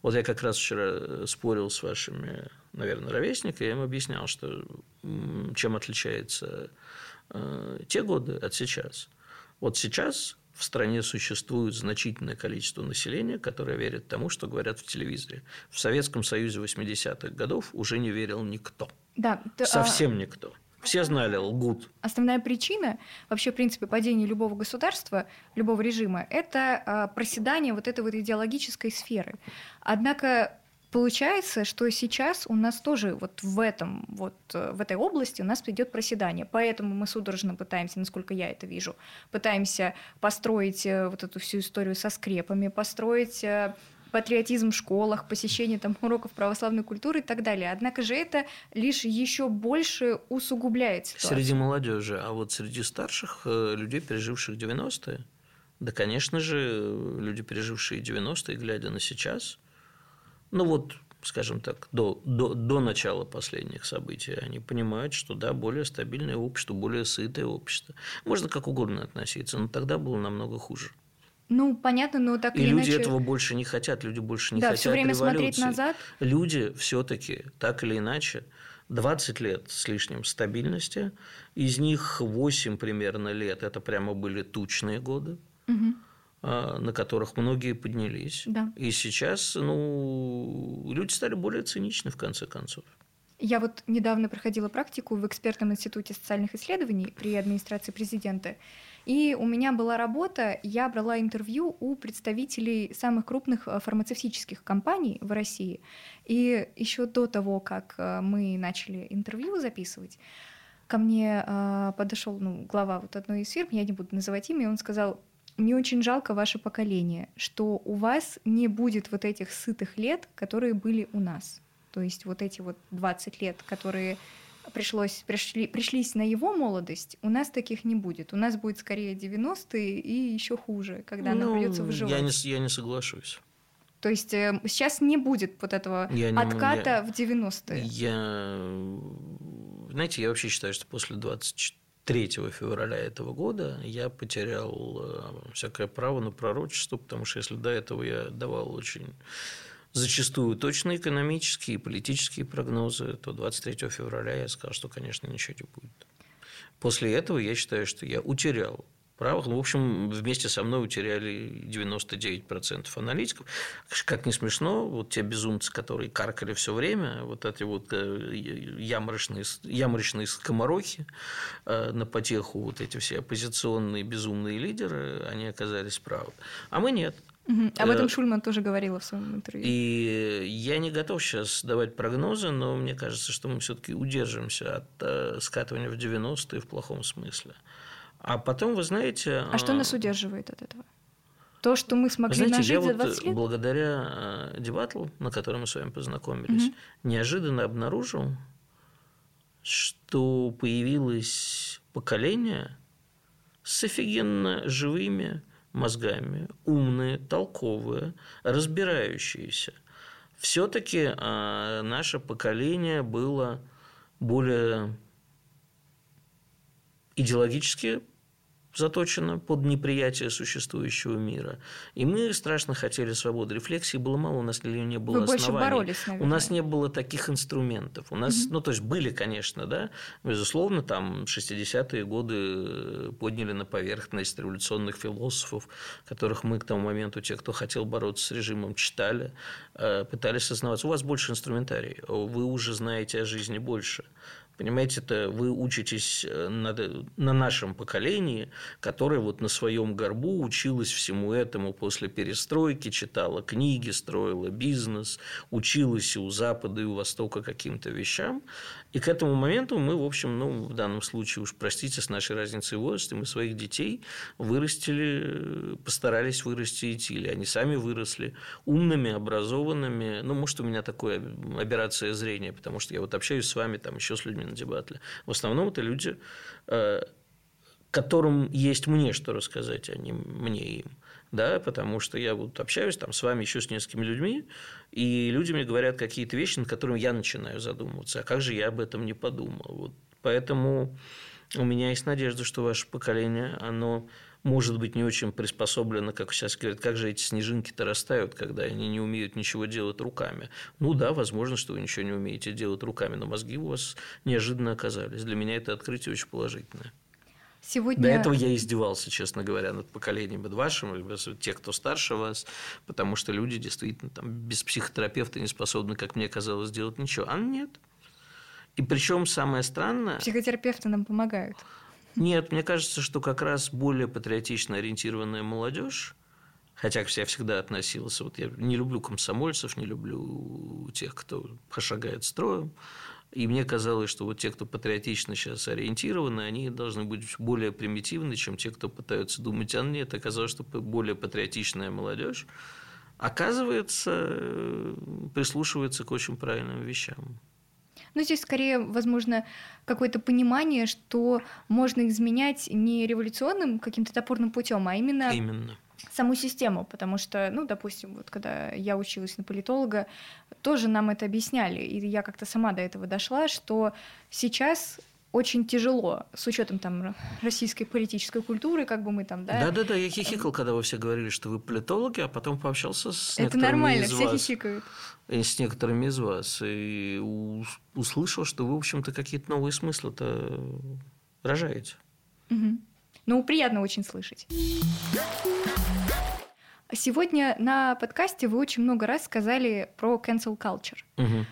Speaker 4: вот я как раз вчера спорил с вашими, наверное, ровесниками, я им объяснял, что чем отличаются э, те годы от сейчас. Вот сейчас в стране существует значительное количество населения, которое верит тому, что говорят в телевизоре. В Советском Союзе 80-х годов уже не верил никто.
Speaker 3: Да,
Speaker 4: ты, Совсем а... никто. Все знали, лгут.
Speaker 3: Основная причина вообще, в принципе, падения любого государства, любого режима, это а, проседание вот этой вот идеологической сферы. Однако Получается, что сейчас у нас тоже вот в этом вот э, в этой области у нас идет проседание, поэтому мы судорожно пытаемся, насколько я это вижу, пытаемся построить э, вот эту всю историю со скрепами, построить э, патриотизм в школах, посещение там уроков православной культуры и так далее. Однако же это лишь еще больше усугубляет ситуацию.
Speaker 4: Среди молодежи, а вот среди старших людей, переживших 90-е, да, конечно же, люди, пережившие 90-е, глядя на сейчас, ну вот, скажем так, до, до, до начала последних событий, они понимают, что да, более стабильное общество, более сытое общество. Можно как угодно относиться, но тогда было намного хуже.
Speaker 3: Ну, понятно, но так
Speaker 4: и
Speaker 3: или
Speaker 4: люди
Speaker 3: иначе...
Speaker 4: этого больше не хотят, люди больше не
Speaker 3: да,
Speaker 4: хотят
Speaker 3: все время
Speaker 4: революции.
Speaker 3: смотреть назад.
Speaker 4: Люди все-таки так или иначе 20 лет с лишним стабильности, из них 8 примерно лет это прямо были тучные годы. Угу. На которых многие поднялись.
Speaker 3: Да.
Speaker 4: И сейчас ну, люди стали более циничны, в конце концов.
Speaker 3: Я вот недавно проходила практику в экспертном институте социальных исследований при администрации президента. И у меня была работа, я брала интервью у представителей самых крупных э, фармацевтических компаний в России. И еще до того, как э, мы начали интервью записывать, ко мне э, подошел ну, глава вот одной из фирм, я не буду называть имя, и он сказал, мне очень жалко ваше поколение, что у вас не будет вот этих сытых лет, которые были у нас. То есть вот эти вот 20 лет, которые пришлось, пришли, пришлись на его молодость, у нас таких не будет. У нас будет скорее 90-е и еще хуже, когда ну, нам придется выживать.
Speaker 4: Я не, я не соглашусь.
Speaker 3: То есть э, сейчас не будет вот этого я отката не, я, в 90-е.
Speaker 4: Я, знаете, я вообще считаю, что после 24 3 февраля этого года я потерял э, всякое право на пророчество, потому что если до этого я давал очень зачастую точно экономические и политические прогнозы, то 23 февраля я сказал, что, конечно, ничего не будет. После этого я считаю, что я утерял правых. Ну, в общем, вместе со мной утеряли 99% аналитиков. Как не смешно, вот те безумцы, которые каркали все время, вот эти вот э, яморочные, яморочные скоморохи э, на потеху, вот эти все оппозиционные безумные лидеры, они оказались правы. А мы нет.
Speaker 3: Угу. Об этом Шульман тоже говорила в своем интервью.
Speaker 4: И я не готов сейчас давать прогнозы, но мне кажется, что мы все-таки удержимся от э, скатывания в 90-е в плохом смысле. А потом, вы знаете...
Speaker 3: А что нас удерживает от этого? То, что мы смогли
Speaker 4: знаете,
Speaker 3: нажить
Speaker 4: я
Speaker 3: за
Speaker 4: вот
Speaker 3: 20 лет?
Speaker 4: благодаря дебатлу, на котором мы с вами познакомились, угу. неожиданно обнаружил, что появилось поколение с офигенно живыми мозгами, умные, толковые, разбирающиеся. Все-таки а, наше поколение было более идеологически заточено под неприятие существующего мира. И мы страшно хотели свободы. Рефлексии было мало, у нас не было
Speaker 3: Вы
Speaker 4: оснований.
Speaker 3: больше боролись, наверное.
Speaker 4: У нас не было таких инструментов. У нас, угу. ну, то есть, были, конечно, да, безусловно, там 60-е годы подняли на поверхность революционных философов, которых мы к тому моменту, те, кто хотел бороться с режимом, читали, э, пытались осознаваться. У вас больше инструментарий, вы уже знаете о жизни больше. Понимаете, это вы учитесь э, на, на нашем поколении, которое вот на своем горбу училось всему этому после перестройки, читала книги, строила бизнес, училась и у Запада, и у Востока каким-то вещам. И к этому моменту мы, в общем, ну, в данном случае, уж простите, с нашей разницей в возрасте, мы своих детей вырастили, постарались вырастить, или они сами выросли умными, образованными. Ну, может, у меня такое операция зрения, потому что я вот общаюсь с вами, там, еще с людьми на дебатле. В основном это люди, э, которым есть мне что рассказать, а не мне им. Да, потому что я вот общаюсь там с вами еще с несколькими людьми, и люди мне говорят какие-то вещи, над которыми я начинаю задумываться. А как же я об этом не подумал? Вот. Поэтому у меня есть надежда, что ваше поколение, оно может быть не очень приспособлено, как сейчас говорят, как же эти снежинки-то растают, когда они не умеют ничего делать руками. Ну да, возможно, что вы ничего не умеете делать руками, но мозги у вас неожиданно оказались. Для меня это открытие очень положительное.
Speaker 3: Сегодня...
Speaker 4: До этого я издевался, честно говоря, над поколением вашим, тех, кто старше вас, потому что люди действительно там, без психотерапевта не способны, как мне казалось, сделать ничего. А нет. И причем самое странное...
Speaker 3: Психотерапевты нам помогают.
Speaker 4: Нет, мне кажется, что как раз более патриотично ориентированная молодежь, хотя я всегда относился, вот я не люблю комсомольцев, не люблю тех, кто пошагает строем, и мне казалось, что вот те, кто патриотично сейчас ориентированы, они должны быть более примитивны, чем те, кто пытаются думать о нет. Оказалось, что более патриотичная молодежь оказывается, э, прислушивается к очень правильным вещам.
Speaker 3: Ну, здесь скорее, возможно, какое-то понимание, что можно изменять не революционным каким-то топорным путем, а именно,
Speaker 4: именно
Speaker 3: саму систему, потому что, ну, допустим, вот когда я училась на политолога, тоже нам это объясняли, и я как-то сама до этого дошла, что сейчас очень тяжело с учетом там российской политической культуры, как бы мы там, да.
Speaker 4: Да, да, да. Я хихикал, когда вы все говорили, что вы политологи, а потом пообщался с
Speaker 3: Это нормально,
Speaker 4: из
Speaker 3: все
Speaker 4: вас,
Speaker 3: хихикают.
Speaker 4: И с некоторыми из вас и услышал, что вы, в общем-то, какие-то новые смыслы-то рожаете.
Speaker 3: Угу. Ну, приятно очень слышать. Сегодня на подкасте вы очень много раз сказали про cancel culture.
Speaker 4: Угу.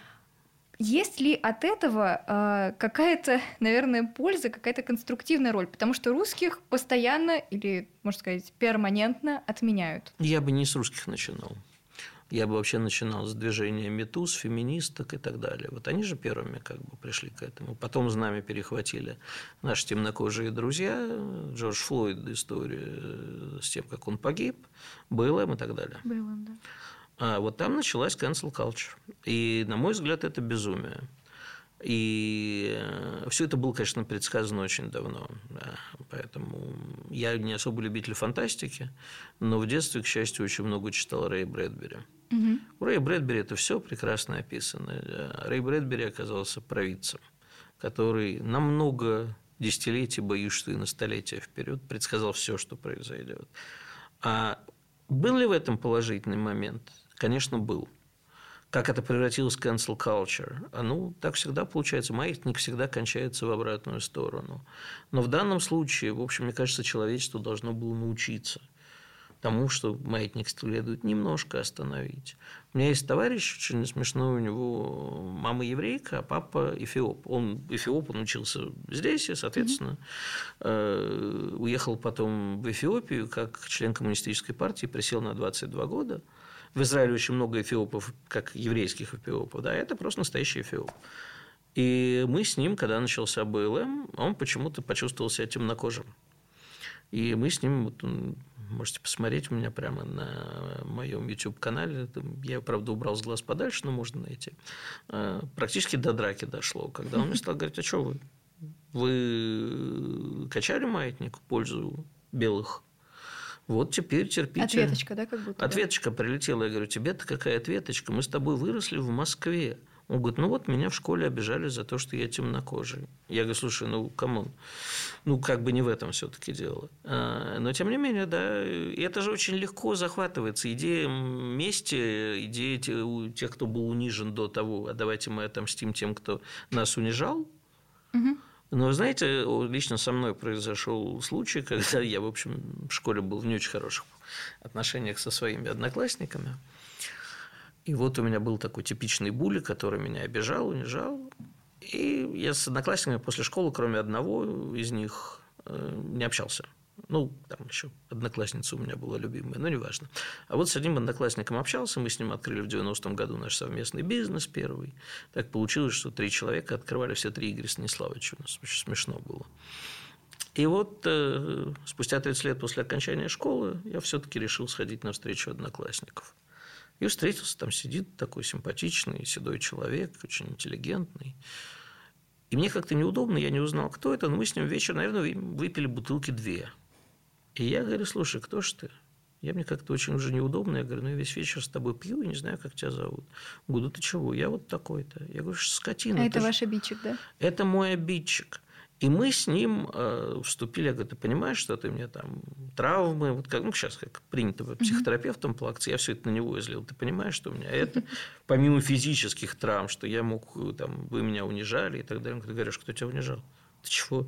Speaker 3: Есть ли от этого э, какая-то, наверное, польза, какая-то конструктивная роль? Потому что русских постоянно или, можно сказать, перманентно отменяют.
Speaker 4: Я бы не с русских начинал. Я бы вообще начинал с движения Метуз, феминисток и так далее. Вот они же первыми как бы пришли к этому. Потом за нами перехватили наши темнокожие друзья, Джордж Флойд, история с тем, как он погиб, БЛМ и так далее.
Speaker 3: БЛМ, да.
Speaker 4: А вот там началась cancel culture. И, на мой взгляд, это безумие. И э, все это было, конечно, предсказано очень давно. Да. Поэтому я не особо любитель фантастики, но в детстве, к счастью, очень много читал Рэя Брэдбери.
Speaker 3: Угу.
Speaker 4: У Рэя Брэдбери это все прекрасно описано. Рэй Брэдбери оказался провидцем, который намного десятилетий, боюсь, что и на столетия вперед предсказал все, что произойдет. А был ли в этом положительный момент? Конечно, был. Как это превратилось в cancel culture? А, ну, так всегда получается. Маятник всегда кончается в обратную сторону. Но в данном случае, в общем, мне кажется, человечество должно было научиться тому, что маятник следует немножко остановить. У меня есть товарищ, очень смешной, у него мама еврейка, а папа эфиоп. Он эфиоп, он учился здесь, и, соответственно, mm-hmm. уехал потом в Эфиопию как член коммунистической партии, присел на 22 года – в Израиле очень много эфиопов, как еврейских эфиопов, да, это просто настоящий эфиоп. И мы с ним, когда начался БЛМ, он почему-то почувствовал себя темнокожим. И мы с ним, вот можете посмотреть у меня прямо на моем YouTube-канале, я, правда, убрал с глаз подальше, но можно найти, а, практически до драки дошло, когда он мне стал говорить, а что вы, вы качали маятник в пользу белых вот теперь терпите.
Speaker 3: Ответочка, да, как будто?
Speaker 4: Ответочка да? прилетела. Я говорю, тебе-то какая ответочка? Мы с тобой выросли в Москве. Он говорит, ну вот меня в школе обижали за то, что я темнокожий. Я говорю, слушай, ну come on, ну как бы не в этом все-таки дело. А, но тем не менее, да, и это же очень легко захватывается. Идея мести, идея тех, кто был унижен до того, а давайте мы отомстим тем, кто нас унижал. Угу. Но, знаете, лично со мной произошел случай, когда я, в общем, в школе был в не очень хороших отношениях со своими одноклассниками. И вот у меня был такой типичный були, который меня обижал, унижал. И я с одноклассниками после школы, кроме одного из них, э, не общался. Ну, там еще одноклассница у меня была любимая, но неважно. А вот с одним одноклассником общался, мы с ним открыли в 90-м году наш совместный бизнес первый. Так получилось, что три человека открывали все три Игоря Станиславовича. У нас очень смешно было. И вот э, спустя 30 лет после окончания школы я все-таки решил сходить на встречу одноклассников. И встретился, там сидит такой симпатичный, седой человек, очень интеллигентный. И мне как-то неудобно, я не узнал, кто это, но мы с ним вечер, наверное, выпили бутылки две – и я говорю, слушай, кто ж ты? Я мне как-то очень уже неудобно. Я говорю, ну я весь вечер с тобой пью и не знаю, как тебя зовут. Говорю, ты чего? Я вот такой-то. Я говорю, скотина.
Speaker 3: А это ваш обидчик, да?
Speaker 4: Это мой обидчик. И мы с ним э, вступили, я говорю, ты понимаешь, что ты мне там травмы, вот как, ну, сейчас как принято психотерапевтом плакаться, я все это на него излил. Ты понимаешь, что у меня это, помимо физических травм, что я мог, там, вы меня унижали и так далее. Ты говоришь, кто тебя унижал? Ты чего?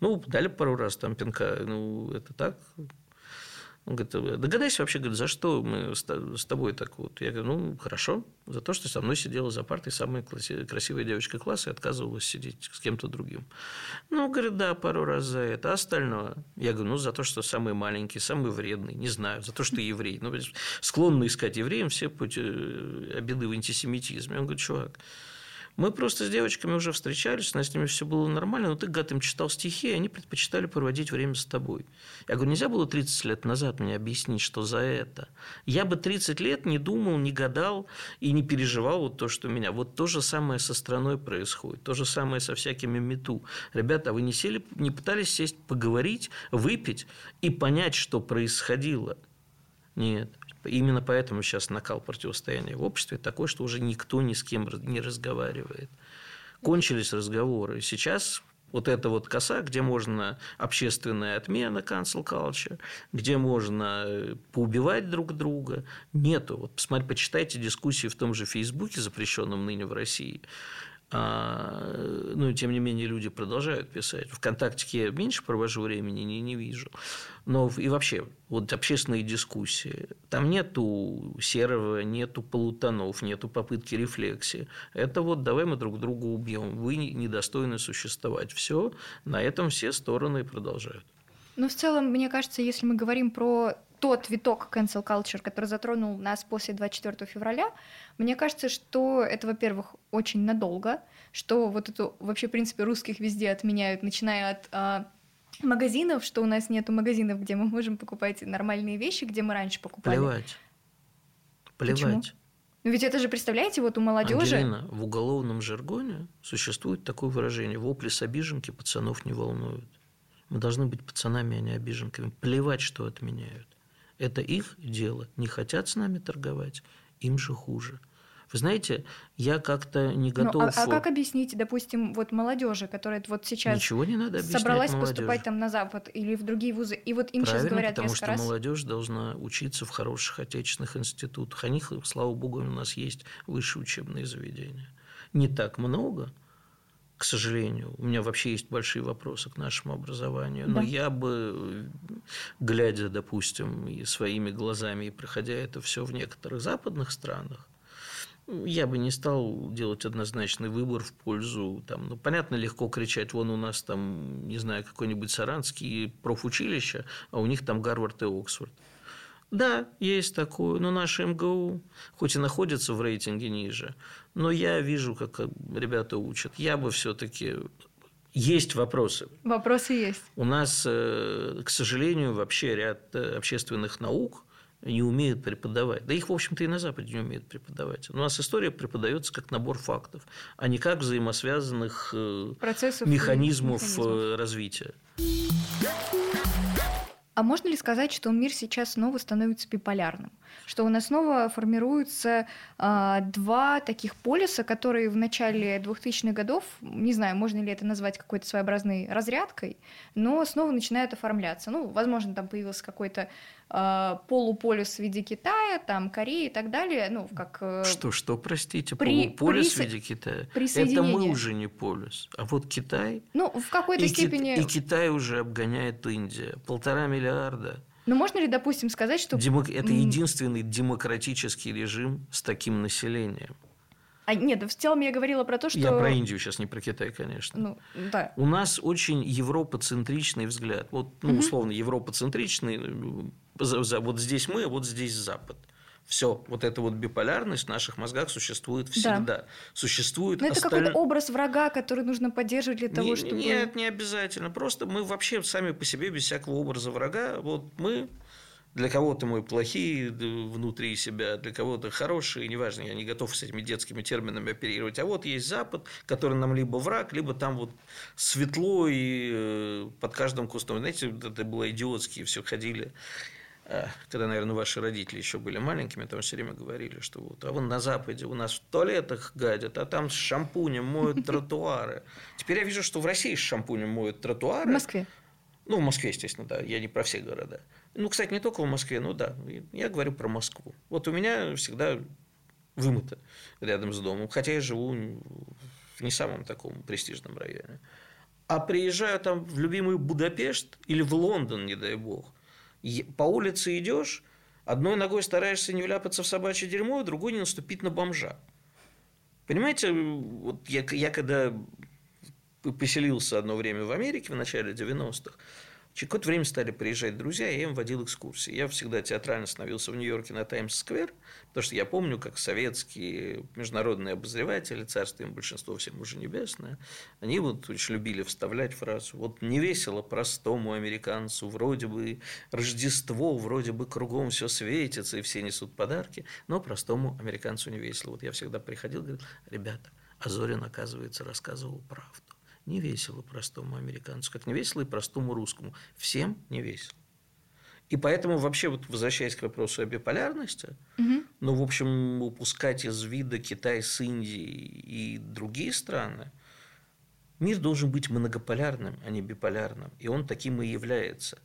Speaker 4: Ну, дали пару раз там пинка. Ну, это так. Он говорит, догадайся вообще, говорит, за что мы с тобой так вот? Я говорю, ну, хорошо, за то, что со мной сидела за партой самая красивая девочка класса и отказывалась сидеть с кем-то другим. Ну, говорит, да, пару раз за это. А остальное? Я говорю, ну, за то, что самый маленький, самый вредный, не знаю, за то, что еврей. Ну, склонны искать евреям все пути э, обиды в антисемитизме. Он говорит, чувак, мы просто с девочками уже встречались, у нас с ними все было нормально, но ты, гад, им читал стихи, и они предпочитали проводить время с тобой. Я говорю, нельзя было 30 лет назад мне объяснить, что за это. Я бы 30 лет не думал, не гадал и не переживал вот то, что у меня. Вот то же самое со страной происходит, то же самое со всякими мету. Ребята, вы не сели, не пытались сесть, поговорить, выпить и понять, что происходило? Нет. Именно поэтому сейчас накал противостояния в обществе такой, что уже никто ни с кем не разговаривает. Кончились разговоры. Сейчас вот эта вот коса, где можно общественная отмена cancel culture, где можно э, поубивать друг друга, нету. Вот посмотрите, почитайте дискуссии в том же Фейсбуке, запрещенном ныне в России. А, ну, тем не менее, люди продолжают писать. Вконтакте я меньше провожу времени, не, не вижу. Но и вообще, вот общественные дискуссии, там нету серого, нету полутонов, нету попытки рефлексии. Это вот давай мы друг друга убьем, вы недостойны существовать. Все, на этом все стороны продолжают.
Speaker 3: Ну, в целом, мне кажется, если мы говорим про тот виток cancel culture, который затронул нас после 24 февраля, мне кажется, что это, во-первых, очень надолго, что вот это вообще, в принципе, русских везде отменяют, начиная от а, магазинов, что у нас нету магазинов, где мы можем покупать нормальные вещи, где мы раньше покупали.
Speaker 4: Плевать. Плевать. Почему?
Speaker 3: Ну ведь это же, представляете, вот у молодежи.
Speaker 4: Ангелина, в уголовном жаргоне существует такое выражение: вопли с обиженки пацанов не волнуют. Мы должны быть пацанами, а не обиженками. Плевать, что отменяют. Это их дело. Не хотят с нами торговать, им же хуже. Вы знаете, я как-то не готов...
Speaker 3: Ну, а, а как объяснить, допустим, вот молодежи, которая вот сейчас
Speaker 4: Ничего не надо
Speaker 3: собралась
Speaker 4: молодежи.
Speaker 3: поступать там на Запад или в другие вузы, и вот им
Speaker 4: Правильно,
Speaker 3: сейчас говорят
Speaker 4: потому что
Speaker 3: раз...
Speaker 4: молодежь должна учиться в хороших отечественных институтах. А них, слава богу, у нас есть высшие учебные заведения. Не так много, к сожалению. У меня вообще есть большие вопросы к нашему образованию. Но
Speaker 3: Да.
Speaker 4: я бы, глядя, допустим, и своими глазами, и проходя это все в некоторых западных странах, я бы не стал делать однозначный выбор в пользу, там, ну, понятно, легко кричать, вон у нас там, не знаю, какой-нибудь Саранский профучилище, а у них там Гарвард и Оксфорд. Да, есть такое, но наше МГУ, хоть и находится в рейтинге ниже, но я вижу, как ребята учат. Я бы все-таки... Есть вопросы.
Speaker 3: Вопросы есть.
Speaker 4: У нас, э, к сожалению, вообще ряд э, общественных наук не умеют преподавать. Да их, в общем-то, и на Западе не умеют преподавать. У нас история преподается как набор фактов, а не как взаимосвязанных э,
Speaker 3: Процессов
Speaker 4: механизмов,
Speaker 3: механизмов.
Speaker 4: развития.
Speaker 3: А можно ли сказать, что мир сейчас снова становится биполярным? Что у нас снова формируются а, два таких полюса, которые в начале 2000-х годов, не знаю, можно ли это назвать какой-то своеобразной разрядкой, но снова начинают оформляться. Ну, возможно, там появился какой-то а, полуполюс в виде Китая, там Кореи и так далее, ну, как... э,
Speaker 4: Что, что, простите,
Speaker 3: при-
Speaker 4: полуполюс
Speaker 3: присо-
Speaker 4: в виде Китая? Это мы уже не полюс. А вот Китай...
Speaker 3: Ну, в какой-то
Speaker 4: И,
Speaker 3: степени...
Speaker 4: и Китай уже обгоняет Индия. Полтора миллиарда.
Speaker 3: Но можно ли, допустим, сказать, что...
Speaker 4: Демок- Это единственный демократический режим с таким населением.
Speaker 3: А, нет, в целом я говорила про то, что...
Speaker 4: Я про Индию сейчас, не про Китай, конечно.
Speaker 3: Ну, да.
Speaker 4: У нас очень европоцентричный взгляд. Вот, ну, условно, европоцентричный. Вот здесь мы, а вот здесь Запад. Все, вот эта вот биполярность в наших мозгах существует всегда. Существует
Speaker 3: Но это
Speaker 4: осталь-
Speaker 3: какой-то образ врага, который нужно поддерживать для того,
Speaker 4: Не-
Speaker 3: чтобы...
Speaker 4: Нет, не обязательно. Просто мы вообще сами по себе, без всякого образа врага, вот мы для кого-то мы плохие внутри себя, для кого-то хорошие, неважно, я не готов с этими детскими терминами оперировать. А вот есть Запад, который нам либо враг, либо там вот светло и э, под каждым кустом. Знаете, это было идиотские, все ходили. Когда, наверное, ваши родители еще были маленькими, там все время говорили, что вот, а вон на Западе у нас в туалетах гадят, а там с шампунем моют тротуары. Теперь я вижу, что в России с шампунем моют
Speaker 3: В
Speaker 4: тротуары.
Speaker 3: Москве.
Speaker 4: Ну, в Москве, естественно, да. Я не про все города. Ну, кстати, не только в Москве, но да. Я говорю про Москву. Вот у меня всегда вымыто рядом с домом. Хотя я живу в не самом таком престижном районе. А приезжаю там в любимый Будапешт или в Лондон, не дай бог. По улице идешь, одной ногой стараешься не вляпаться в собачье дерьмо, а другой не наступить на бомжа. Понимаете, вот я, я когда поселился одно время в Америке в начале 90-х, через какое-то время стали приезжать друзья, и я им водил экскурсии. Я всегда театрально становился в Нью-Йорке на Таймс-сквер, потому что я помню, как советские международные обозреватели, царство им большинство всем уже небесное, они вот очень любили вставлять фразу «Вот не весело простому американцу, вроде бы Рождество, вроде бы кругом все светится, и все несут подарки, но простому американцу не весело». Вот я всегда приходил и говорил «Ребята, а Зорин, оказывается, рассказывал правду. Не весело простому американцу, как не весело и простому русскому. Всем не весело. И поэтому вообще, вот возвращаясь к вопросу о биполярности,
Speaker 3: Мгм.
Speaker 4: ну, в общем, упускать из вида Китай с Индией и другие страны, мир должен быть многополярным, а не биполярным. И он таким и является.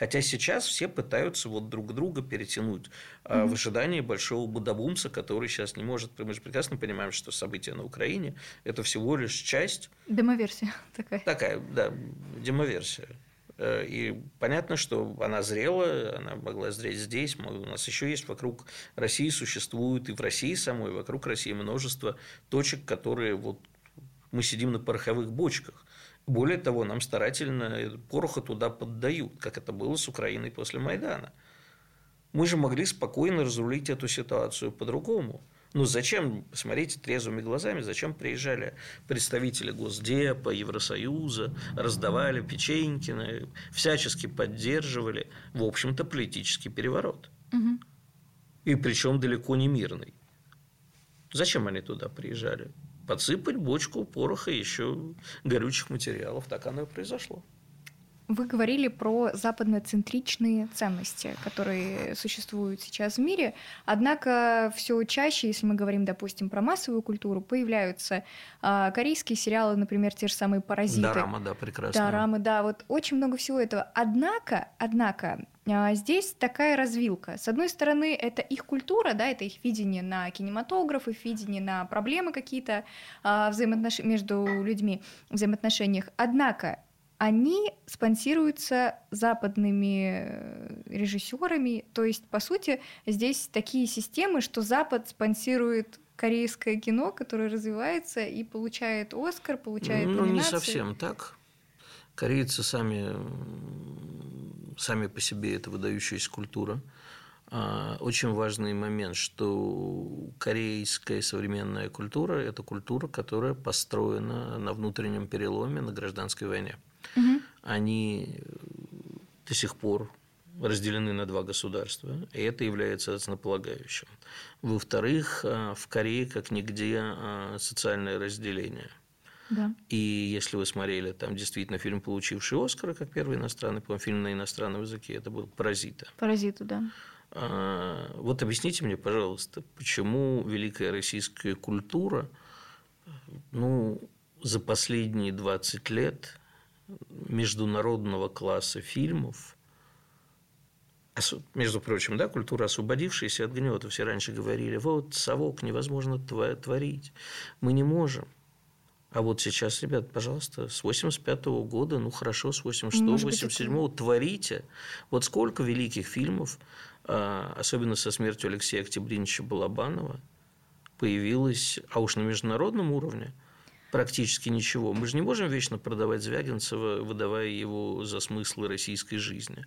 Speaker 4: Хотя сейчас все пытаются вот друг друга перетянуть а, в ожидании большого будабумса, который сейчас не может... Мы же прекрасно понимаем, что события на Украине – это всего лишь часть
Speaker 3: Демоверсия такая.
Speaker 4: Такая, да, демоверсия. Э, И понятно, что она зрела, она могла зреть здесь. У нас еще есть вокруг России существует и в России самой, вокруг России множество точек, которые вот мы сидим на пороховых бочках. Более того, нам старательно пороха туда поддают, как это было с Украиной после Майдана. Мы же могли спокойно разрулить эту ситуацию по-другому. Ну, зачем, посмотрите трезвыми глазами, зачем приезжали представители Госдепа, Евросоюза, раздавали печенькины, всячески поддерживали, в общем-то, политический переворот.
Speaker 3: Мгм.
Speaker 4: И причем далеко не мирный. Зачем они туда приезжали? Подсыпать бочку пороха и еще горючих материалов. Так оно и произошло.
Speaker 3: Вы говорили про западноцентричные ценности, которые существуют сейчас в мире. Однако все чаще, если мы говорим, допустим, про массовую культуру, появляются а, корейские сериалы, например, те же самые «Паразиты».
Speaker 4: Дорама, да, прекрасно.
Speaker 3: Дорамы, да, вот очень много всего этого. Однако, однако, а, здесь такая развилка. С одной стороны, это их культура, да, это их видение на кинематограф, их видение на проблемы какие-то а, взаимоотнош... между людьми, взаимоотношениях. Однако они спонсируются западными э, режиссерами. То есть, по сути, здесь такие системы, что Запад спонсирует корейское кино, которое развивается и получает Оскар, получает
Speaker 4: Ну,
Speaker 3: номинации.
Speaker 4: не совсем так. Корейцы сами, сами по себе это выдающаяся культура. А, Очень важный момент, что корейская современная культура – это культура, которая построена на внутреннем переломе, на гражданской войне.
Speaker 3: Мгм.
Speaker 4: Они э, до сих пор разделены на два государства, и это является основополагающим. Во-вторых, а, в Корее как нигде а, социальное разделение.
Speaker 3: Да.
Speaker 4: И если вы смотрели там действительно фильм, получивший Оскара, как первый иностранный, по фильм на иностранном языке, это был «Паразиты».
Speaker 3: Паразиты, да.
Speaker 4: А, Вот объясните мне, пожалуйста, почему великая российская культура ну, за последние 20 лет международного класса фильмов, между прочим, да, культура, освободившаяся от гнета, все раньше говорили, вот совок невозможно творить, мы не можем. А вот сейчас, ребят, пожалуйста, с 85 года, ну хорошо, с 86
Speaker 3: Может быть,
Speaker 4: 87 творите. Вот сколько великих фильмов, а, особенно со смертью Алексея Октябриновича Балабанова, появилось, а уж на международном уровне, практически ничего. Мы же не можем вечно продавать Звягинцева, выдавая его за смыслы российской жизни.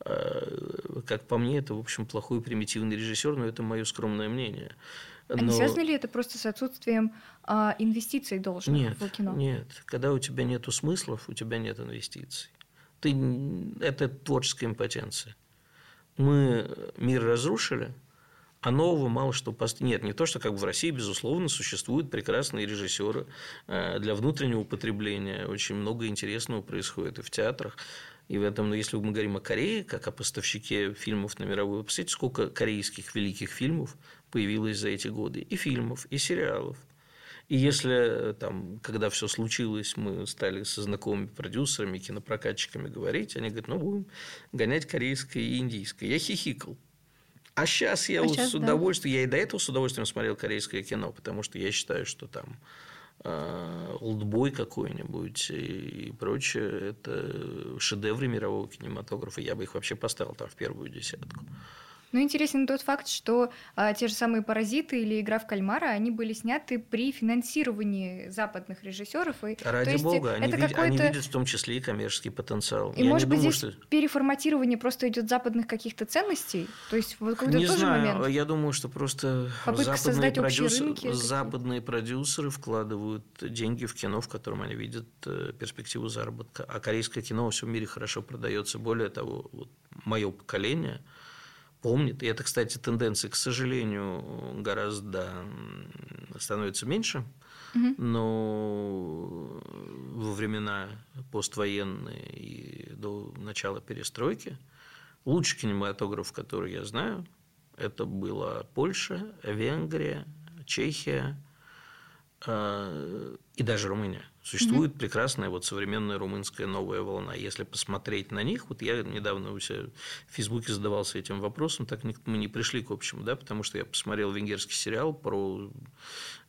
Speaker 4: А, Как по мне, это, в общем, плохой примитивный режиссер, но это мое скромное мнение.
Speaker 3: А не
Speaker 4: Но-
Speaker 3: связано ли это просто с отсутствием а, инвестиций должных
Speaker 4: нет,
Speaker 3: в кино?
Speaker 4: нет. Когда у тебя нет смыслов, у тебя нет инвестиций. Ты, это творческая импотенция. Мы мир разрушили, а нового мало что. Нет, не то, что как бы в России, безусловно, существуют прекрасные режиссеры э, для внутреннего употребления. Очень много интересного происходит и в театрах. И в этом, ну, если мы говорим о Корее, как о поставщике фильмов на мировую, посмотрите, сколько корейских великих фильмов появилось за эти годы. И фильмов, и сериалов. И если э, там, когда все случилось, мы стали со знакомыми продюсерами, кинопрокатчиками говорить, они говорят, ну, будем гонять корейское и индийское. Я хихикал. А сейчас я
Speaker 3: А щас,
Speaker 4: с
Speaker 3: да.
Speaker 4: удовольствием, я и до этого с удовольствием смотрел корейское кино, потому что я считаю, что там э, «Олдбой» какой-нибудь и, и прочее, это шедевры мирового кинематографа. Я бы их вообще поставил там в первую десятку.
Speaker 3: Ну, интересен тот факт, что а, те же самые «Паразиты» или «Игра в кальмара», они были сняты при финансировании западных режиссеров. И,
Speaker 4: Ради
Speaker 3: есть,
Speaker 4: бога, они,
Speaker 3: это
Speaker 4: видят, они
Speaker 3: какой-то...
Speaker 4: видят в том числе и коммерческий потенциал.
Speaker 3: И,
Speaker 4: Я
Speaker 3: может быть,
Speaker 4: думаю,
Speaker 3: здесь
Speaker 4: что...
Speaker 3: переформатирование просто идет западных каких-то ценностей? То есть вот какой-то
Speaker 4: Не
Speaker 3: тоже
Speaker 4: знаю,
Speaker 3: момент?
Speaker 4: я думаю, что просто
Speaker 3: Попытка
Speaker 4: западные, продюсеры, западные продюсеры вкладывают деньги в кино, в котором они видят э, перспективу заработка. А корейское кино во всем мире хорошо продается. Более того, вот мое поколение помнит, и это, кстати, тенденция, к сожалению, гораздо становится меньше, но во времена поствоенные и до начала перестройки лучший кинематограф, который я знаю, это была Польша, Венгрия, Чехия э, и даже Румыния. Существует прекрасная вот современная румынская новая волна. Если посмотреть на них, вот я недавно у себя в Фейсбуке задавался этим вопросом, так мы не пришли к общему, да, потому что я посмотрел венгерский сериал про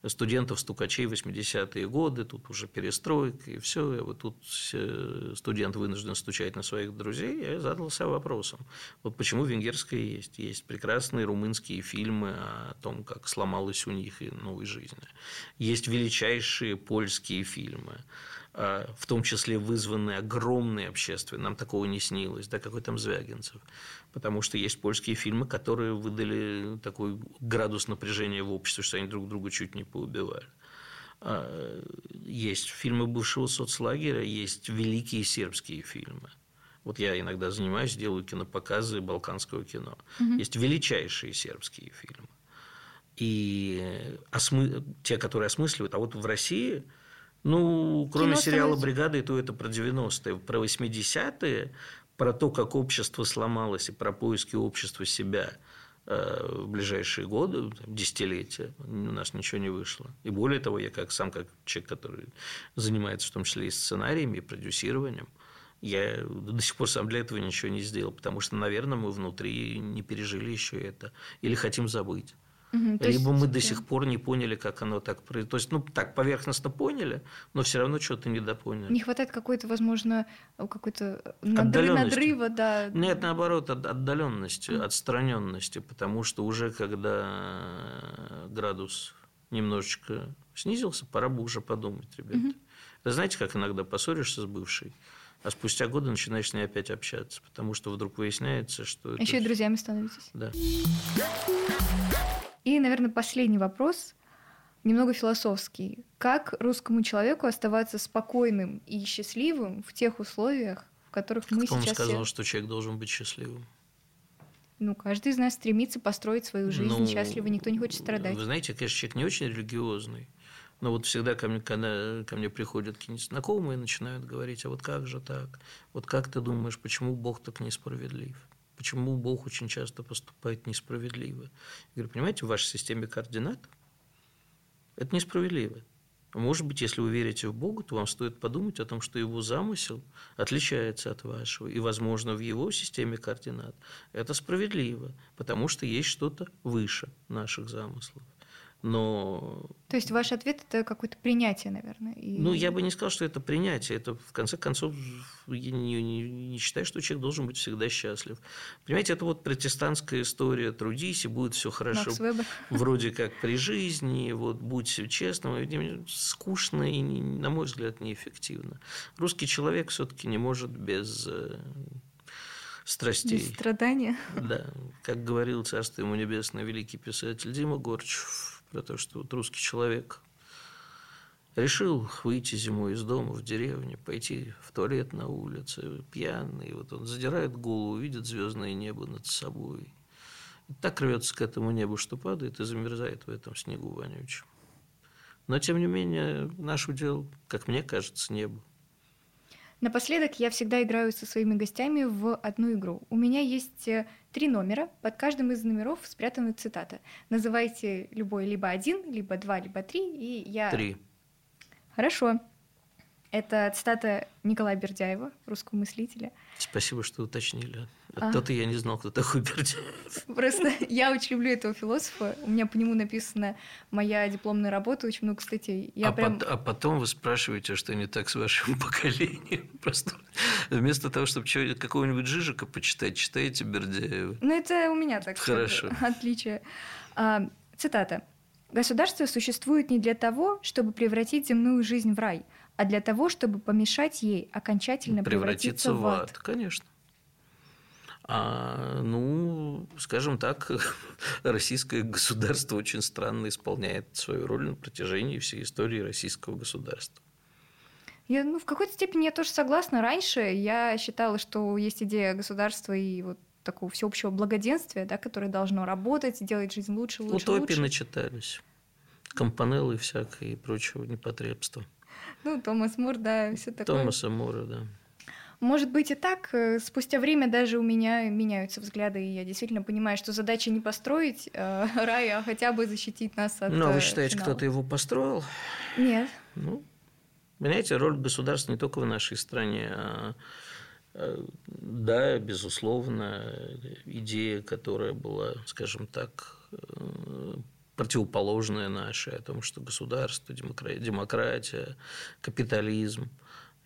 Speaker 4: студентов-стукачей 80-е годы, тут уже перестройка и все, и вот тут э, студент вынужден стучать на своих друзей, я задался вопросом, вот почему венгерское есть? Есть прекрасные румынские фильмы о том, как сломалась у них и новой жизни. Есть величайшие польские фильмы, а, в том числе вызванные огромной общественной, нам такого не снилось, да, какой там Звягинцев. Потому что есть польские фильмы, которые выдали такой градус напряжения в обществе, что они друг друга чуть не поубивали. А, Есть фильмы бывшего соцлагеря, есть великие сербские фильмы. Вот я иногда занимаюсь, делаю кинопоказы балканского кино. Есть величайшие сербские фильмы. И осмы... те, которые осмысливают. А вот в России Ну, кроме
Speaker 3: Кино
Speaker 4: сериала
Speaker 3: становится-
Speaker 4: «Бригада», и то это про 90-е. Про 80-е, про то, как общество сломалось, и про поиски общества себя э, в ближайшие годы, десятилетия, у нас ничего не вышло. И более того, я как сам, как человек, который занимается в том числе и сценариями, и продюсированием, я до сих пор сам для этого ничего не сделал, потому что, наверное, мы внутри не пережили еще это. Или хотим забыть.
Speaker 3: Мгм, то есть
Speaker 4: Либо мы до сих пор не поняли, как оно так происходит. То есть, ну, так поверхностно поняли, но все равно что-то недопоняли.
Speaker 3: Не хватает какой-то, возможно, какой-то надры-
Speaker 4: Отдалённости.
Speaker 3: надрыва, да.
Speaker 4: Нет, наоборот, от отдаленности, отстраненности, потому что уже когда градус немножечко снизился, пора бы уже подумать, ребята. Вы знаете, как иногда поссоришься с бывшей, а спустя годы начинаешь с ней опять общаться, потому что вдруг выясняется, что... это
Speaker 3: Еще и
Speaker 4: всё-
Speaker 3: друзьями становитесь.
Speaker 4: Да.
Speaker 3: И, наверное, последний вопрос, немного философский. Как русскому человеку оставаться спокойным и счастливым в тех условиях, в которых мы
Speaker 4: Кто
Speaker 3: сейчас...
Speaker 4: сказал,
Speaker 3: все-
Speaker 4: что человек должен быть счастливым?
Speaker 3: Ну, каждый из нас стремится построить свою жизнь
Speaker 4: Ну,
Speaker 3: счастливо, никто не хочет страдать.
Speaker 4: Вы знаете, конечно, человек не очень религиозный, но вот всегда ко мне, когда ко мне приходят какие-нибудь знакомые и начинают говорить, а вот как же так? Вот как ты думаешь, почему Бог так несправедлив? Почему Бог очень часто поступает несправедливо? Я говорю, понимаете, в вашей системе координат это несправедливо. Может быть, если вы верите в Бога, то вам стоит подумать о том, что его замысел отличается от вашего. И, возможно, в его системе координат это справедливо, потому что есть что-то выше наших замыслов. Но,
Speaker 3: То есть ваш ответ это какое-то принятие, наверное. и-
Speaker 4: ну, я бы не сказал, что это принятие. Это, в конце концов, я не, не- не считаю, что человек должен быть всегда счастлив. Понимаете, это вот протестантская история. Трудись, и будет все хорошо. Вроде как при жизни, вот будь честным, скучно и, на мой взгляд, неэффективно. Русский человек все-таки не может без э, страстей.
Speaker 3: Без страдания.
Speaker 4: Да, как говорил царство ему небесное великий писатель Дима Горчев, про то, что вот русский человек решил выйти зимой из дома в деревню, пойти в туалет на улице, пьяный, и вот он задирает голову, видит звездное небо над собой. И так рвется к этому небу, что падает и замерзает в этом снегу вонючем. Но, тем не менее, наш удел, как мне кажется, небо.
Speaker 3: Напоследок я всегда играю со своими гостями в одну игру. У меня есть э, три номера, под каждым из номеров спрятана цитата. Называйте любой либо один, либо два, либо три, и я...
Speaker 4: Три.
Speaker 3: Хорошо. Это цитата Николая Бердяева, русского мыслителя.
Speaker 4: Спасибо, что уточнили.
Speaker 3: А.
Speaker 4: То-то я не знал, кто такой Бердяев.
Speaker 3: Просто я очень люблю этого философа. У меня по нему написана моя дипломная работа, очень много статей. Я
Speaker 4: а,
Speaker 3: прям...
Speaker 4: пот- а потом вы спрашиваете, что не так с вашим поколением. Просто вместо того, чтобы какого-нибудь Жижика почитать, читаете Бердяева.
Speaker 3: Ну, это у меня так.
Speaker 4: Хорошо.
Speaker 3: Отличие. А, цитата. «Государство существует не для того, чтобы превратить земную жизнь в рай, а для того, чтобы помешать ей окончательно превратиться, в ад».
Speaker 4: Конечно. А, ну, скажем так, российское государство очень странно исполняет свою роль на протяжении всей истории российского государства.
Speaker 3: Я, ну, в какой-то степени я тоже согласна. Раньше я считала, что есть идея государства и вот такого всеобщего благоденствия, да, которое должно работать, делать жизнь лучше, лучше,
Speaker 4: Утопии
Speaker 3: лучше.
Speaker 4: начитались. Компанеллы всякое и прочего непотребства.
Speaker 3: Ну, Томас Мур, да, все такое.
Speaker 4: Томаса Мора, да.
Speaker 3: Может быть и так. Э, Спустя время даже у меня меняются взгляды, и я действительно понимаю, что задача не построить э, рай, а хотя бы защитить нас от
Speaker 4: Ну, а
Speaker 3: э,
Speaker 4: вы считаете,
Speaker 3: финала.
Speaker 4: кто-то его построил?
Speaker 3: Нет.
Speaker 4: Ну, понимаете, роль государства не только в нашей стране, а э, да, безусловно, идея, которая была, скажем так, э, противоположная нашей, о том, что государство, демокра- демократия, капитализм.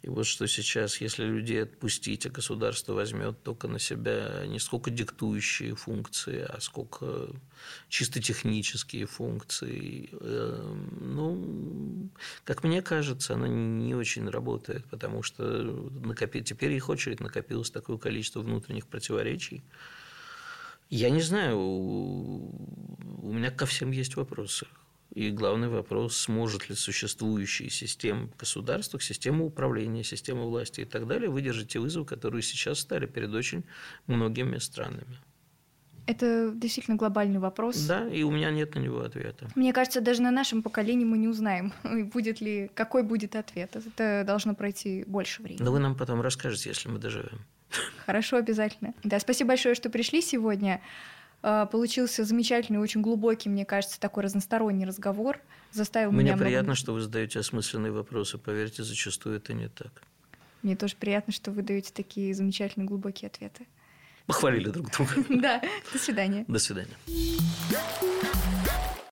Speaker 4: И вот что сейчас, если людей отпустить, а государство возьмет только на себя не сколько диктующие функции, а сколько чисто технические функции, э, ну, как мне кажется, она не очень работает, потому что накопи... теперь их очередь накопилось такое количество внутренних противоречий. Я не знаю, у меня ко всем есть вопросы. И главный вопрос, сможет ли существующая система государства, система управления, система власти и так далее выдержать те вызовы, которые сейчас стали перед очень многими странами.
Speaker 3: Это действительно глобальный вопрос.
Speaker 4: Да, и у меня нет на него ответа.
Speaker 3: Мне кажется, даже на нашем поколении мы не узнаем, будет ли, какой будет ответ. Это должно пройти больше времени.
Speaker 4: Но вы нам потом расскажете, если мы доживем.
Speaker 3: Хорошо, обязательно. Да, спасибо большое, что пришли сегодня. А, получился замечательный, очень глубокий, мне кажется, такой разносторонний разговор. Заставил
Speaker 4: Мне
Speaker 3: меня
Speaker 4: приятно,
Speaker 3: много...
Speaker 4: что вы задаете осмысленные вопросы. Поверьте, зачастую это не так.
Speaker 3: Мне тоже приятно, что вы даете такие замечательные глубокие ответы.
Speaker 4: Похвалили друг друга.
Speaker 3: Да, до свидания.
Speaker 4: До свидания.